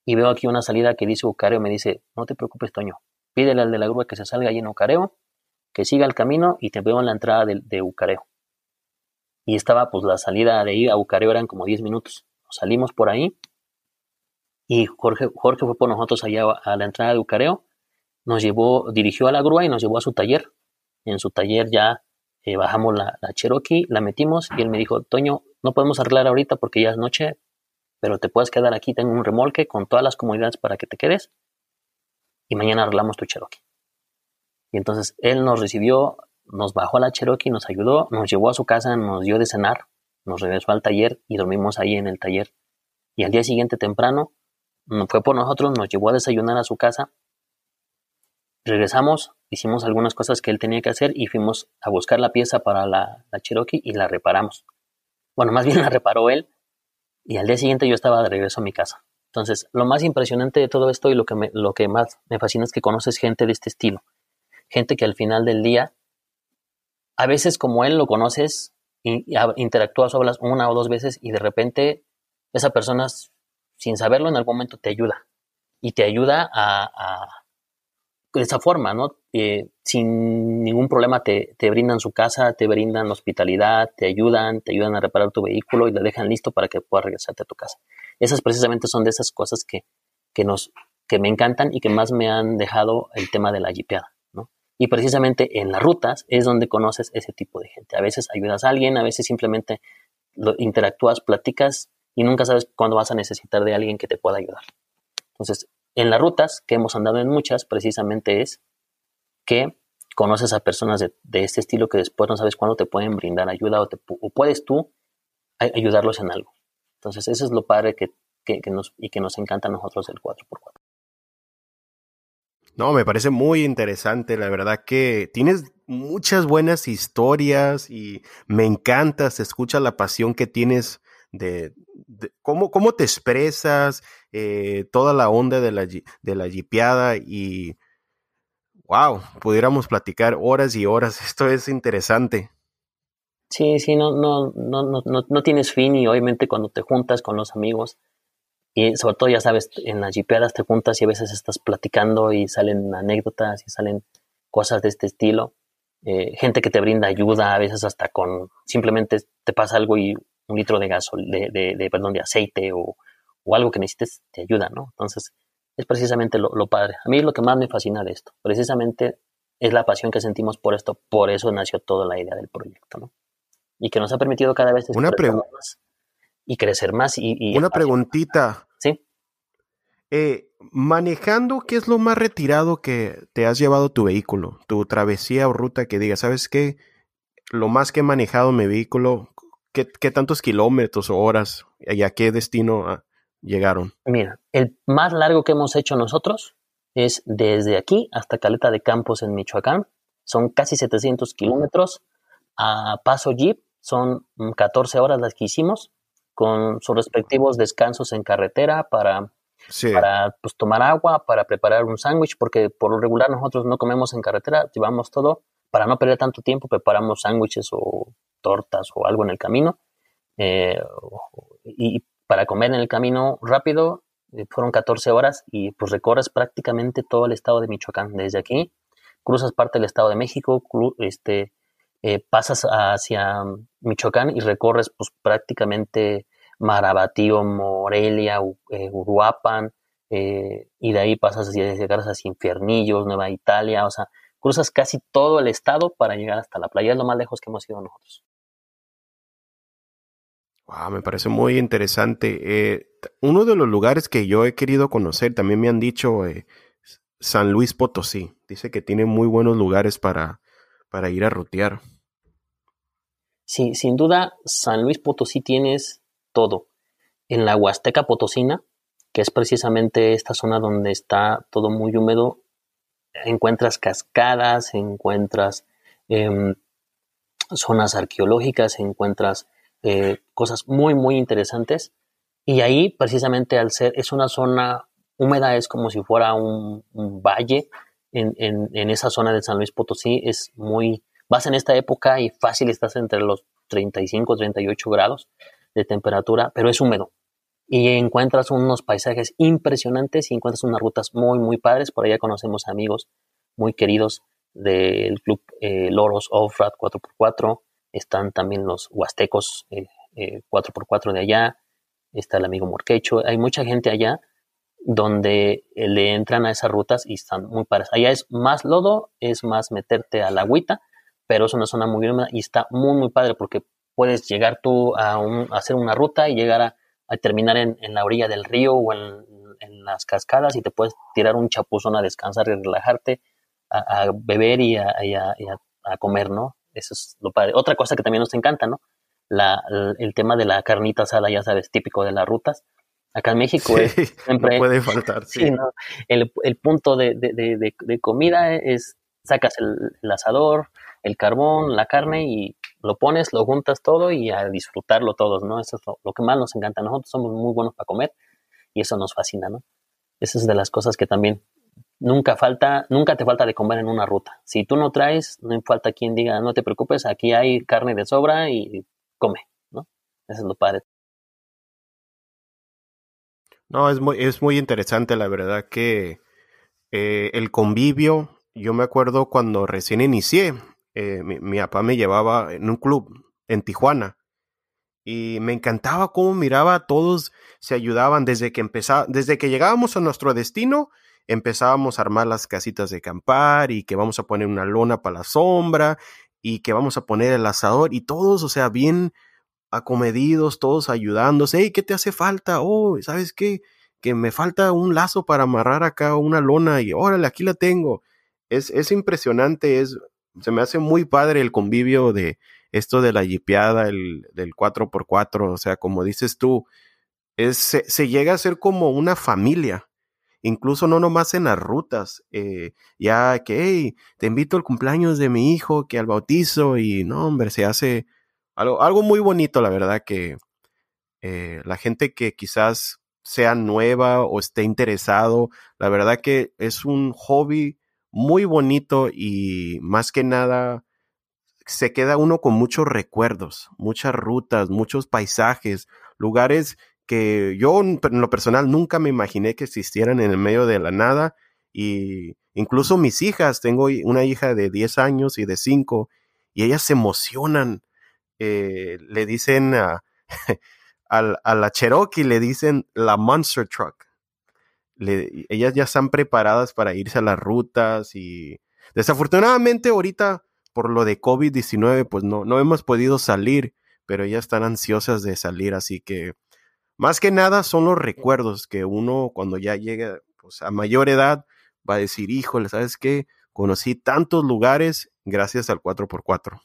y veo aquí una salida que dice Ucario, me dice, no te preocupes, Toño, Pídele al de la grúa que se salga allí en Ucareo, que siga el camino y te veo en la entrada de, de Ucareo. Y estaba, pues la salida de ahí a Ucareo eran como 10 minutos. salimos por ahí y Jorge, Jorge fue por nosotros allá a la entrada de Ucareo, nos llevó, dirigió a la grúa y nos llevó a su taller. En su taller ya eh, bajamos la, la, Cherokee, la metimos y él me dijo, Toño, no podemos arreglar ahorita porque ya es noche, pero te puedes quedar aquí, tengo un remolque con todas las comodidades para que te quedes y mañana arreglamos tu Cherokee. Y entonces él nos recibió, nos bajó a la Cherokee, nos ayudó, nos llevó a su casa, nos dio de cenar, nos regresó al taller y dormimos ahí en el taller. Y al día siguiente temprano fue por nosotros, nos llevó a desayunar a su casa. Regresamos, hicimos algunas cosas que él tenía que hacer y fuimos a buscar la pieza para la, Cherokee y la reparamos. Bueno, más bien la reparó él y al día siguiente yo estaba de regreso a mi casa. Entonces, lo más impresionante de todo esto y lo que más me fascina es que conoces gente de este estilo. Gente que al final del día, a veces como él lo conoces, interactúas, hablas una o dos veces y de repente esa persona, sin saberlo, en algún momento te ayuda. Y te ayuda a, de esa forma, ¿no? Eh, sin ningún problema te, brindan su casa, te brindan hospitalidad, te ayudan, te ayudan a reparar tu vehículo y te dejan listo para que puedas regresarte a tu casa. Esas precisamente son de esas cosas que, que, nos, que me encantan y que más me han dejado el tema de la jipeada. Y precisamente en las rutas es donde conoces ese tipo de gente. A veces ayudas a alguien, a veces simplemente interactúas, platicas y nunca sabes cuándo vas a necesitar de alguien que te pueda ayudar. Entonces, en las rutas, que hemos andado en muchas, precisamente es que conoces a personas de, este estilo que después no sabes cuándo te pueden brindar ayuda o, o puedes tú ayudarlos en algo. Entonces, eso es lo padre que, y que nos encanta a nosotros el 4x4. No, me parece muy interesante, la verdad que tienes muchas buenas historias y me encanta, se escucha la pasión que tienes de, cómo, cómo te expresas, eh, toda la onda de la, de la jipeada y wow, pudiéramos platicar horas y horas, esto es interesante. Sí, sí, no, no, no, no, no tienes fin y obviamente cuando te juntas con los amigos, y sobre todo, ya sabes, en las jipeadas te juntas y a veces estás platicando y salen anécdotas y salen cosas de este estilo. Eh, gente que te brinda ayuda, a veces hasta con simplemente te pasa algo y un litro de gasol, de, de, perdón, de aceite o, o, algo que necesites te ayuda, ¿no? Entonces, es precisamente lo, lo, padre. A mí es lo que más me fascina de esto. Precisamente es la pasión que sentimos por esto, por eso nació toda la idea del proyecto, ¿no? Y que nos ha permitido cada vez Una pregunta y crecer más. Y, Una preguntita. Sí. Eh, manejando, ¿qué es lo más retirado que te has llevado tu vehículo? Tu travesía o ruta que diga, ¿sabes qué? Lo más que he manejado mi vehículo, ¿qué, tantos kilómetros o horas y a qué destino ah, llegaron? Mira, el más largo que hemos hecho nosotros es desde aquí hasta Caleta de Campos en Michoacán. Son casi 700 kilómetros. A Paso Jeep son 14 horas las que hicimos con sus respectivos descansos en carretera para, para pues, tomar agua, para preparar un sándwich, porque por lo regular nosotros no comemos en carretera, llevamos todo, para no perder tanto tiempo, preparamos sándwiches o tortas o algo en el camino. Eh, y para comer en el camino rápido, eh, fueron 14 horas y pues recorres prácticamente todo el estado de Michoacán. Desde aquí, cruzas parte del estado de México, este, eh, pasas hacia Michoacán y recorres pues prácticamente Marabatío, Morelia, eh, Uruapan, eh, y de ahí pasas hacia, llegar hacia Infiernillos, Nueva Italia, o sea, cruzas casi todo el estado para llegar hasta la playa, es lo más lejos que hemos ido nosotros. Wow, me parece muy interesante. uno de los lugares que yo he querido conocer, también me han dicho San Luis Potosí. Dice que tiene muy buenos lugares para, para ir a rutear. Sin duda, San Luis Potosí tienes todo. En la Huasteca Potosina, que es precisamente esta zona donde está todo muy húmedo, encuentras cascadas, encuentras em, zonas arqueológicas, encuentras eh, cosas muy, muy interesantes. Y ahí, precisamente al ser, es una zona húmeda, es como si fuera un, valle en, en, esa zona de San Luis Potosí, es muy, Vas en esta época y fácil estás entre los 35, 38 grados de temperatura, pero es húmedo. Y encuentras unos paisajes impresionantes y encuentras unas rutas muy, muy padres. Por allá conocemos amigos muy queridos del club eh, Loros Off-Road 4x4. Están también los huastecos 4x4 eh, eh, de allá. Está el amigo Morquecho. Hay mucha gente allá donde le entran a esas rutas y están muy padres. Allá es más lodo, es más meterte a la agüita pero es una zona muy húmeda y está muy, muy padre porque puedes llegar tú a, hacer una ruta y llegar a, terminar en, la orilla del río o en en las cascadas y te puedes tirar un chapuzón a descansar y relajarte, a, beber y, a, comer, ¿no? Eso es lo padre. Otra cosa que también nos encanta, ¿no? La, el tema de la carnita asada, ya sabes, típico de las rutas. Acá en México es siempre... puede faltar, sí. el, el, punto de, de, de, comida es, sacas el, asador, el carbón, la carne y lo pones, lo juntas todo y a disfrutarlo todos, ¿no? Eso es lo, que más nos encanta. Nosotros somos muy buenos para comer y eso nos fascina, ¿no? Esa es de las cosas que también nunca falta, nunca te falta de comer en una ruta. Si tú no traes, no falta quien diga, no te preocupes, aquí hay carne de sobra y come, ¿no? Eso es lo padre. No, es muy, es muy interesante, la verdad, que eh, el convivio, yo me acuerdo cuando recién inicié, eh, mi, papá me llevaba en un club en Tijuana y me encantaba cómo miraba todos se ayudaban desde que empezaba, desde que llegábamos a nuestro destino, empezábamos a armar las casitas de acampar y que vamos a poner una lona para la sombra y que vamos a poner el asador y todos, o sea, bien acomedidos, todos ayudándose. Hey, ¿qué te hace falta? Oh, ¿sabes qué? Que me falta un lazo para amarrar acá una lona y órale, aquí la tengo. Es, es impresionante, es, se me hace muy padre el convivio de esto de la jipeada, el, del 4x4, o sea, como dices tú, es, se, llega a ser como una familia, incluso no nomás en las rutas, eh, ya que, hey, te invito al cumpleaños de mi hijo, que al bautizo, y no, hombre, se hace algo, algo muy bonito, la verdad, que eh, la gente que quizás sea nueva o esté interesado, la verdad que es un hobby muy bonito y más que nada se queda uno con muchos recuerdos, muchas rutas, muchos paisajes, lugares que yo en lo personal nunca me imaginé que existieran en el medio de la nada y incluso mis hijas, tengo una hija de 10 años y de 5 y ellas se emocionan, eh, le dicen a, a, la Cherokee, le dicen la Monster Truck ellas ya están preparadas para irse a las rutas y desafortunadamente ahorita por lo de COVID-19 pues no, no hemos podido salir, pero ellas están ansiosas de salir, así que más que nada son los recuerdos que uno cuando ya llega pues, a mayor edad va a decir, híjole, ¿sabes qué? Conocí tantos lugares gracias al 4x4.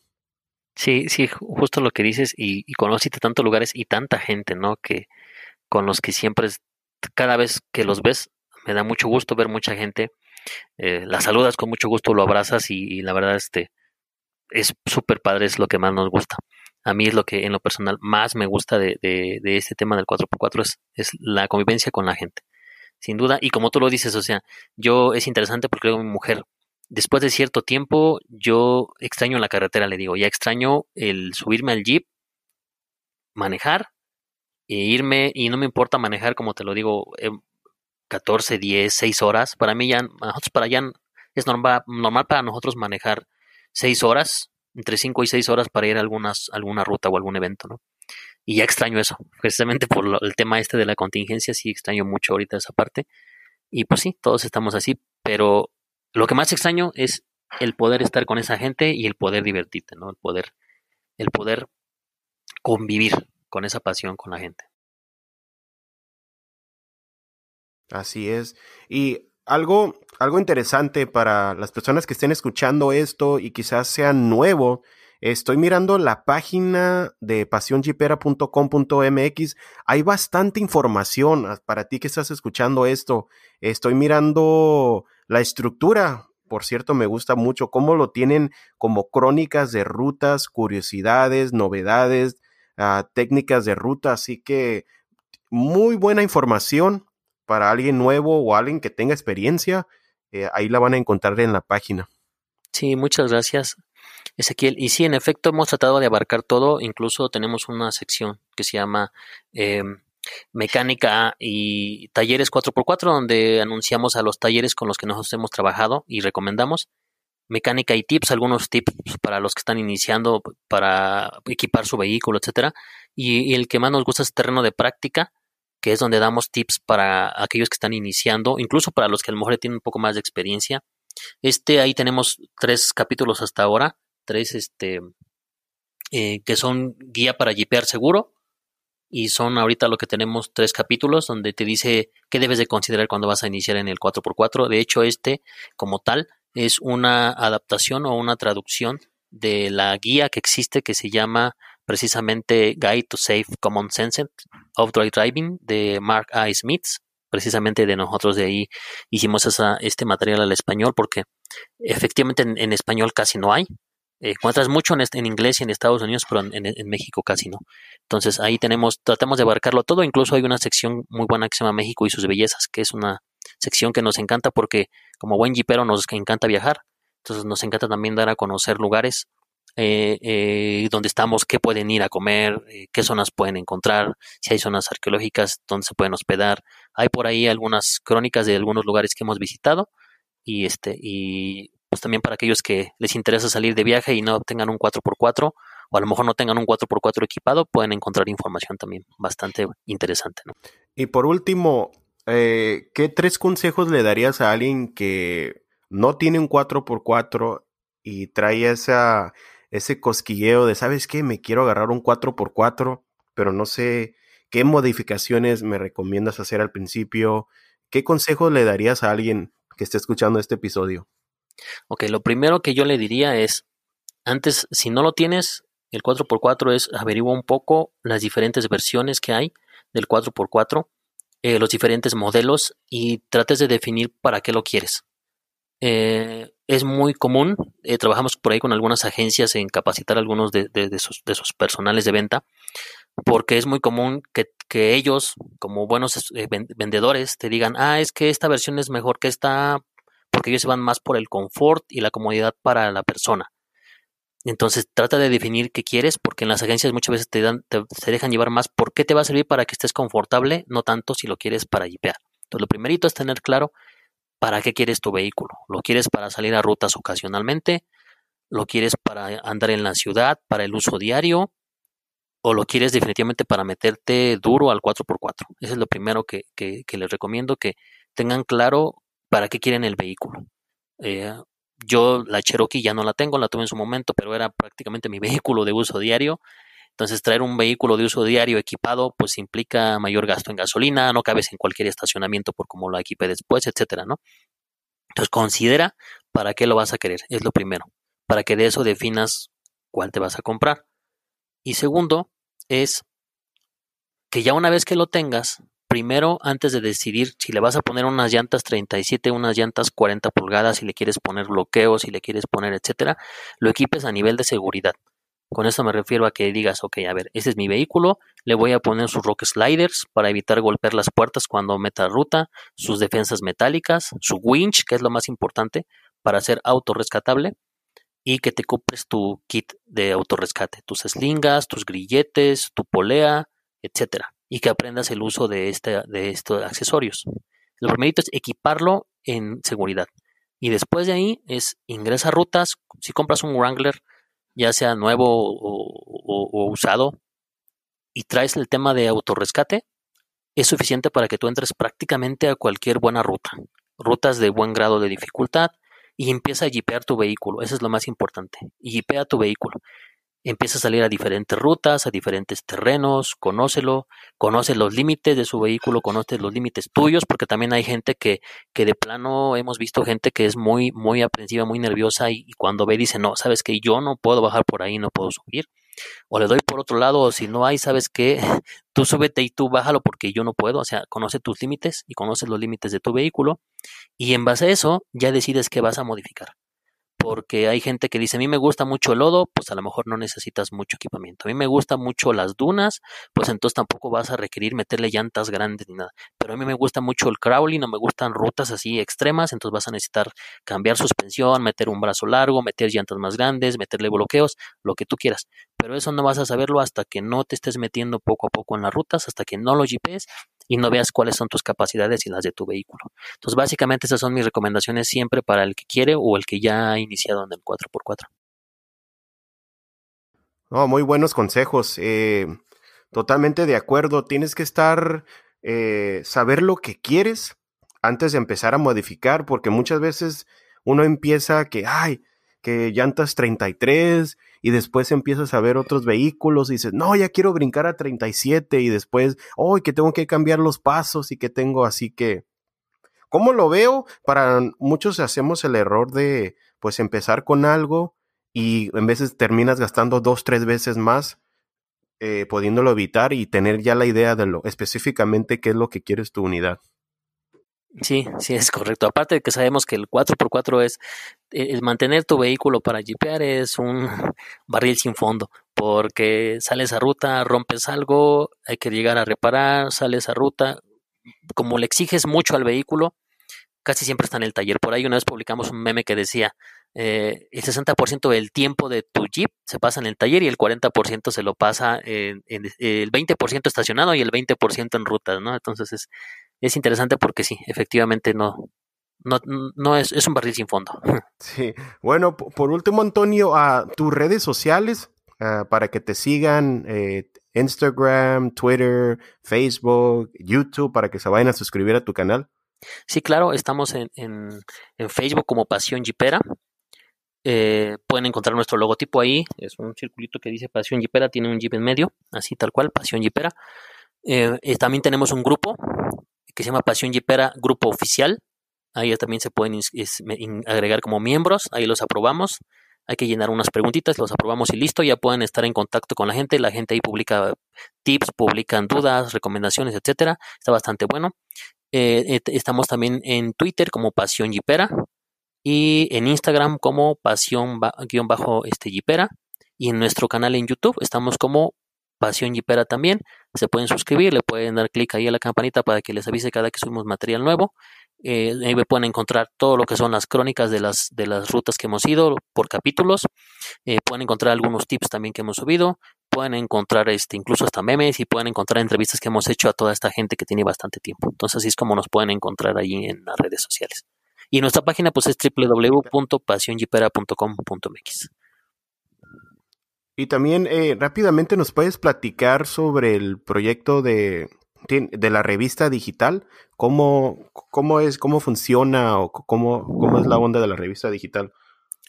Sí, sí, justo lo que dices, y, y conociste tantos lugares y tanta gente, ¿no? Que con los que siempre cada vez que los ves, me da mucho gusto ver mucha gente. Eh, la saludas con mucho gusto, lo abrazas y, la verdad este, es súper padre, es lo que más nos gusta. A mí es lo que en lo personal más me gusta de, de, este tema del 4x4 es, es la convivencia con la gente. Sin duda, y como tú lo dices, o sea, yo es interesante porque luego mi mujer, después de cierto tiempo, yo extraño la carretera, le digo, ya extraño el subirme al jeep, manejar irme y no me importa manejar, como te lo digo, 14, 10, 6 horas. Para mí ya, nosotros para allá es normal, normal para nosotros manejar 6 horas, entre 5 y 6 horas para ir a algunas, alguna ruta o algún evento, ¿no? Y ya extraño eso, precisamente por el tema este de la contingencia, sí extraño mucho ahorita esa parte. Y pues sí, todos estamos así, pero lo que más extraño es el poder estar con esa gente y el poder divertirte, ¿no? El poder, el poder convivir con esa pasión con la gente. Así es. Y algo, algo interesante para las personas que estén escuchando esto y quizás sean nuevo, estoy mirando la página de pasionjipera.com.mx. Hay bastante información para ti que estás escuchando esto. Estoy mirando la estructura. Por cierto, me gusta mucho cómo lo tienen como crónicas de rutas, curiosidades, novedades, técnicas de ruta, así que muy buena información para alguien nuevo o alguien que tenga experiencia. Eh, ahí la van a encontrar en la página. Sí, muchas gracias, Ezequiel. Y sí, en efecto, hemos tratado de abarcar todo. Incluso tenemos una sección que se llama eh, Mecánica y Talleres 4x4, donde anunciamos a los talleres con los que nosotros hemos trabajado y recomendamos mecánica y tips, algunos tips para los que están iniciando para equipar su vehículo, etcétera. Y, el que más nos gusta es terreno de práctica, que es donde damos tips para aquellos que están iniciando, incluso para los que a lo mejor tienen un poco más de experiencia. Este ahí tenemos tres capítulos hasta ahora, tres este eh, que son guía para jipear seguro, y son ahorita lo que tenemos tres capítulos donde te dice qué debes de considerar cuando vas a iniciar en el 4x4. De hecho, este como tal es una adaptación o una traducción de la guía que existe que se llama precisamente Guide to Safe Common Sense of Dry Driving de Mark I. Smith. Precisamente de nosotros de ahí hicimos esa, este material al español porque efectivamente en español casi no hay. Eh, encuentras mucho en, inglés y en Estados Unidos, pero en, México casi no. Entonces ahí tenemos, tratamos de abarcarlo todo. Incluso hay una sección muy buena que se llama México y sus bellezas, que es una sección que nos encanta porque como buen jipero nos encanta viajar. Entonces nos encanta también dar a conocer lugares eh, eh, donde estamos, qué pueden ir a comer, qué zonas pueden encontrar, si hay zonas arqueológicas donde se pueden hospedar. Hay por ahí algunas crónicas de algunos lugares que hemos visitado y este y también para aquellos que les interesa salir de viaje y no tengan un 4x4 o a lo mejor no tengan un 4x4 equipado, pueden encontrar información también bastante interesante. ¿no? Y por último, eh, ¿qué tres consejos le darías a alguien que no tiene un 4x4 y trae ese cosquilleo de, ¿sabes qué? Me quiero agarrar un 4x4, pero no sé qué modificaciones me recomiendas hacer al principio. ¿Qué consejos le darías a alguien que esté escuchando este episodio? Ok, lo primero que yo le diría es, antes, si no lo tienes, el 4x4 es averigua un poco las diferentes versiones que hay del 4x4, eh, los diferentes modelos y trates de definir para qué lo quieres. Eh, es muy común, eh, trabajamos por ahí con algunas agencias en capacitar a algunos de, sus, personales de venta, porque es muy común que, que ellos, como buenos vendedores, te digan, ah, es que esta versión es mejor que esta porque ellos se van más por el confort y la comodidad para la persona. Entonces trata de definir qué quieres, porque en las agencias muchas veces te, dan, te, dejan llevar más por qué te va a servir para que estés confortable, no tanto si lo quieres para jipear. Entonces lo primerito es tener claro para qué quieres tu vehículo. ¿Lo quieres para salir a rutas ocasionalmente? ¿Lo quieres para andar en la ciudad, para el uso diario? ¿O lo quieres definitivamente para meterte duro al 4x4? Eso es lo primero que, que les recomiendo, que tengan claro para qué quieren el vehículo. Eh, yo la Cherokee ya no la tengo, la tuve en su momento, pero era prácticamente mi vehículo de uso diario. Entonces traer un vehículo de uso diario equipado pues implica mayor gasto en gasolina, no cabes en cualquier estacionamiento por cómo lo equipe después, etcétera, ¿no? Entonces considera para qué lo vas a querer, es lo primero, para que de eso definas cuál te vas a comprar. Y segundo es que ya una vez que lo tengas, primero, antes de decidir si le vas a poner unas llantas 37, unas llantas 40 pulgadas, si le quieres poner bloqueos, si le quieres poner, etcétera, lo equipes a nivel de seguridad. Con esto me refiero a que digas, ok, a ver, este es mi vehículo, le voy a poner sus rock sliders para evitar golpear las puertas cuando meta ruta, sus defensas metálicas, su winch, que es lo más importante, para ser autorrescatable, y que te compres tu kit de autorrescate, tus slingas, tus grilletes, tu polea, etcétera y que aprendas el uso de, este, de estos accesorios. Lo primero es equiparlo en seguridad. Y después de ahí es ingresa rutas. Si compras un Wrangler, ya sea nuevo o, usado, y traes el tema de autorrescate, es suficiente para que tú entres prácticamente a cualquier buena ruta. Rutas de buen grado de dificultad y empieza a jipear tu vehículo. Eso es lo más importante. Jipea tu vehículo empieza a salir a diferentes rutas, a diferentes terrenos, conócelo, conoce los límites de su vehículo, conoce los límites tuyos, porque también hay gente que, que de plano hemos visto gente que es muy, muy aprensiva, muy nerviosa y, cuando ve dice, no, sabes que yo no puedo bajar por ahí, no puedo subir. O le doy por otro lado, o si no hay, sabes que tú súbete y tú bájalo porque yo no puedo. O sea, conoce tus límites y conoce los límites de tu vehículo y en base a eso ya decides qué vas a modificar porque hay gente que dice, a mí me gusta mucho el lodo, pues a lo mejor no necesitas mucho equipamiento. A mí me gusta mucho las dunas, pues entonces tampoco vas a requerir meterle llantas grandes ni nada. Pero a mí me gusta mucho el crawling, no me gustan rutas así extremas, entonces vas a necesitar cambiar suspensión, meter un brazo largo, meter llantas más grandes, meterle bloqueos, lo que tú quieras. Pero eso no vas a saberlo hasta que no te estés metiendo poco a poco en las rutas, hasta que no lo jipes y no veas cuáles son tus capacidades y las de tu vehículo. Entonces, básicamente esas son mis recomendaciones siempre para el que quiere o el que ya ha iniciado en el 4x4. muy buenos consejos. Eh, totalmente de acuerdo. Tienes que estar, eh, saber lo que quieres antes de empezar a modificar, porque muchas veces uno empieza que, ay, que llantas 33 y después empiezas a ver otros vehículos y dices, no, ya quiero brincar a 37 y después, oh, que tengo que cambiar los pasos y que tengo así que... ¿Cómo lo veo? Para muchos hacemos el error de pues empezar con algo y en veces terminas gastando dos, tres veces más, eh, pudiéndolo evitar y tener ya la idea de lo específicamente qué es lo que quieres tu unidad. Sí, sí, es correcto. Aparte de que sabemos que el 4x4 es eh, el mantener tu vehículo para jipear es un barril sin fondo, porque sales a ruta, rompes algo, hay que llegar a reparar, sales a ruta, como le exiges mucho al vehículo, casi siempre está en el taller. Por ahí una vez publicamos un meme que decía, eh, el 60% del tiempo de tu Jeep se pasa en el taller y el 40% se lo pasa en, el 20% estacionado y el 20% en rutas, ¿no? Entonces es, es interesante porque sí, efectivamente no, no, no es, es un barril sin fondo. Sí, bueno, por último, Antonio, a tus redes sociales ah, para que te sigan, eh, Instagram, Twitter, Facebook, YouTube, para que se vayan a suscribir a tu canal. Sí, claro, estamos en, en, en Facebook como Pasión Jipera. Eh, pueden encontrar nuestro logotipo ahí, es un circulito que dice Pasión Jipera, tiene un jeep en medio, así tal cual, Pasión Jipera. Eh, también tenemos un grupo que se llama Pasión Jipera Grupo Oficial. Ahí también se pueden agregar como miembros, ahí los aprobamos. Hay que llenar unas preguntitas, los aprobamos y listo, ya pueden estar en contacto con la gente. La gente ahí publica tips, publican dudas, recomendaciones, etcétera. Está bastante bueno. Eh, estamos también en Twitter como Pasión Jipera y en Instagram como Pasión-Este Jipera y en nuestro canal en YouTube estamos como Pasión Jipera también. Se pueden suscribir, le pueden dar clic ahí a la campanita para que les avise cada que subimos material nuevo. Eh, ahí pueden encontrar todo lo que son las crónicas de las, de las rutas que hemos ido por capítulos. Eh, pueden encontrar algunos tips también que hemos subido. Pueden encontrar este, incluso hasta memes y pueden encontrar entrevistas que hemos hecho a toda esta gente que tiene bastante tiempo. Entonces así es como nos pueden encontrar ahí en las redes sociales. Y nuestra página pues es www.pasionjipera.com.mx. Y también eh, rápidamente nos puedes platicar sobre el proyecto de, de la revista digital, cómo, cómo es, cómo funciona o cómo, cómo es la onda de la revista digital.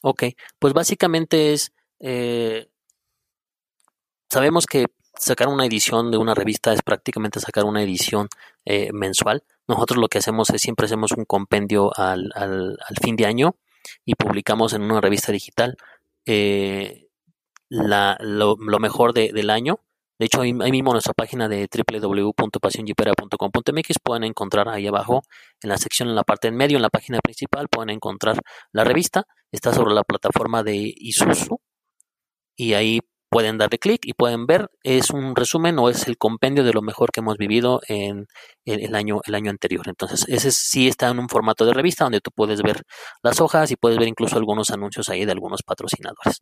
Ok, pues básicamente es, eh, sabemos que sacar una edición de una revista es prácticamente sacar una edición eh, mensual. Nosotros lo que hacemos es siempre hacemos un compendio al, al, al fin de año y publicamos en una revista digital. Eh, la, lo, mejor del año. De hecho, ahí, mismo en nuestra página de www.pasionjipera.com.mx pueden encontrar ahí abajo, en la sección, en la parte en medio, en la página principal, pueden encontrar la revista. Está sobre la plataforma de Isuzu y ahí pueden darle clic y pueden ver, es un resumen o es el compendio de lo mejor que hemos vivido en el, año, el año anterior. Entonces, ese sí está en un formato de revista donde tú puedes ver las hojas y puedes ver incluso algunos anuncios ahí de algunos patrocinadores.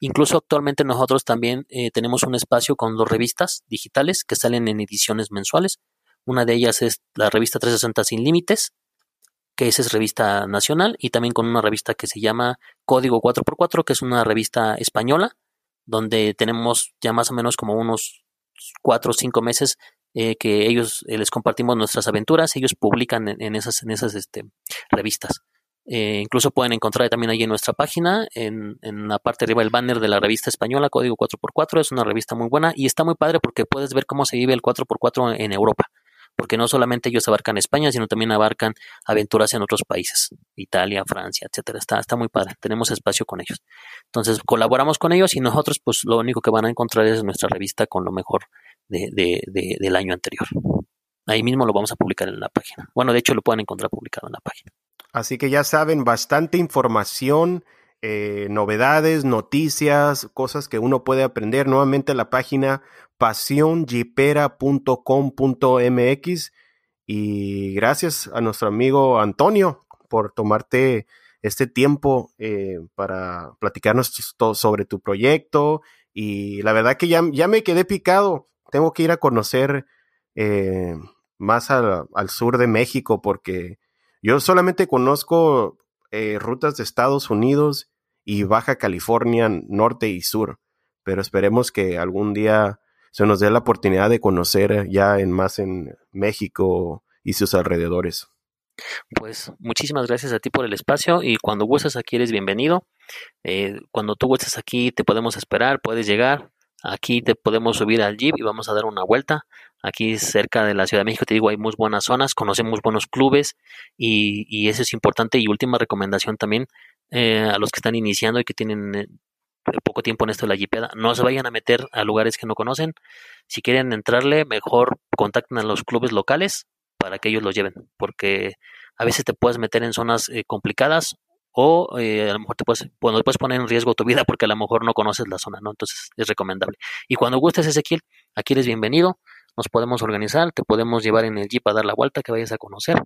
Incluso actualmente nosotros también eh, tenemos un espacio con dos revistas digitales que salen en ediciones mensuales. Una de ellas es la revista 360 Sin Límites, que esa es revista nacional, y también con una revista que se llama Código 4x4, que es una revista española, donde tenemos ya más o menos como unos cuatro o cinco meses eh, que ellos eh, les compartimos nuestras aventuras, ellos publican en, en esas, en esas este, revistas. Eh, incluso pueden encontrar también ahí en nuestra página, en, en, la parte de arriba el banner de la revista española, Código 4x4. Es una revista muy buena y está muy padre porque puedes ver cómo se vive el 4x4 en Europa. Porque no solamente ellos abarcan España, sino también abarcan aventuras en otros países, Italia, Francia, etcétera. Está, está muy padre, tenemos espacio con ellos. Entonces colaboramos con ellos y nosotros, pues lo único que van a encontrar es nuestra revista con lo mejor de, de, del año anterior. Ahí mismo lo vamos a publicar en la página. Bueno, de hecho lo pueden encontrar publicado en la página. Así que ya saben, bastante información, eh, novedades, noticias, cosas que uno puede aprender. Nuevamente la página pasionyipera.com.mx y gracias a nuestro amigo Antonio por tomarte este tiempo eh, para platicarnos sobre tu proyecto y la verdad que ya, ya me quedé picado. Tengo que ir a conocer eh, más al sur de México porque yo solamente conozco eh, rutas de Estados Unidos y Baja California, norte y sur, pero esperemos que algún día se nos dé la oportunidad de conocer ya en más en México y sus alrededores. Pues muchísimas gracias a ti por el espacio y cuando gustes aquí eres bienvenido. Eh, cuando tú gustes aquí te podemos esperar, puedes llegar. Aquí te podemos subir al jeep y vamos a dar una vuelta. Aquí cerca de la Ciudad de México, te digo, hay muy buenas zonas, conocemos buenos clubes y, eso es importante. Y última recomendación también eh, a los que están iniciando y que tienen eh, poco tiempo en esto de la jeepeda, no se vayan a meter a lugares que no conocen. Si quieren entrarle, mejor contacten a los clubes locales para que ellos lo lleven, porque a veces te puedes meter en zonas eh, complicadas o eh, a lo mejor te puedes, bueno, puedes poner en riesgo tu vida porque a lo mejor no conoces la zona, ¿no? Entonces es recomendable. Y cuando gustes Ezequiel, aquí eres bienvenido, nos podemos organizar, te podemos llevar en el jeep a dar la vuelta que vayas a conocer.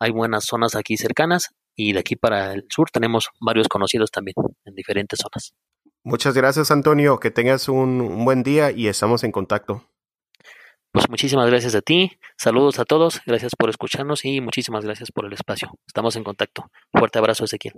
Hay buenas zonas aquí cercanas y de aquí para el sur tenemos varios conocidos también en diferentes zonas. Muchas gracias Antonio, que tengas un buen día y estamos en contacto. Pues muchísimas gracias a ti, saludos a todos, gracias por escucharnos y muchísimas gracias por el espacio. Estamos en contacto. Fuerte abrazo, Ezequiel.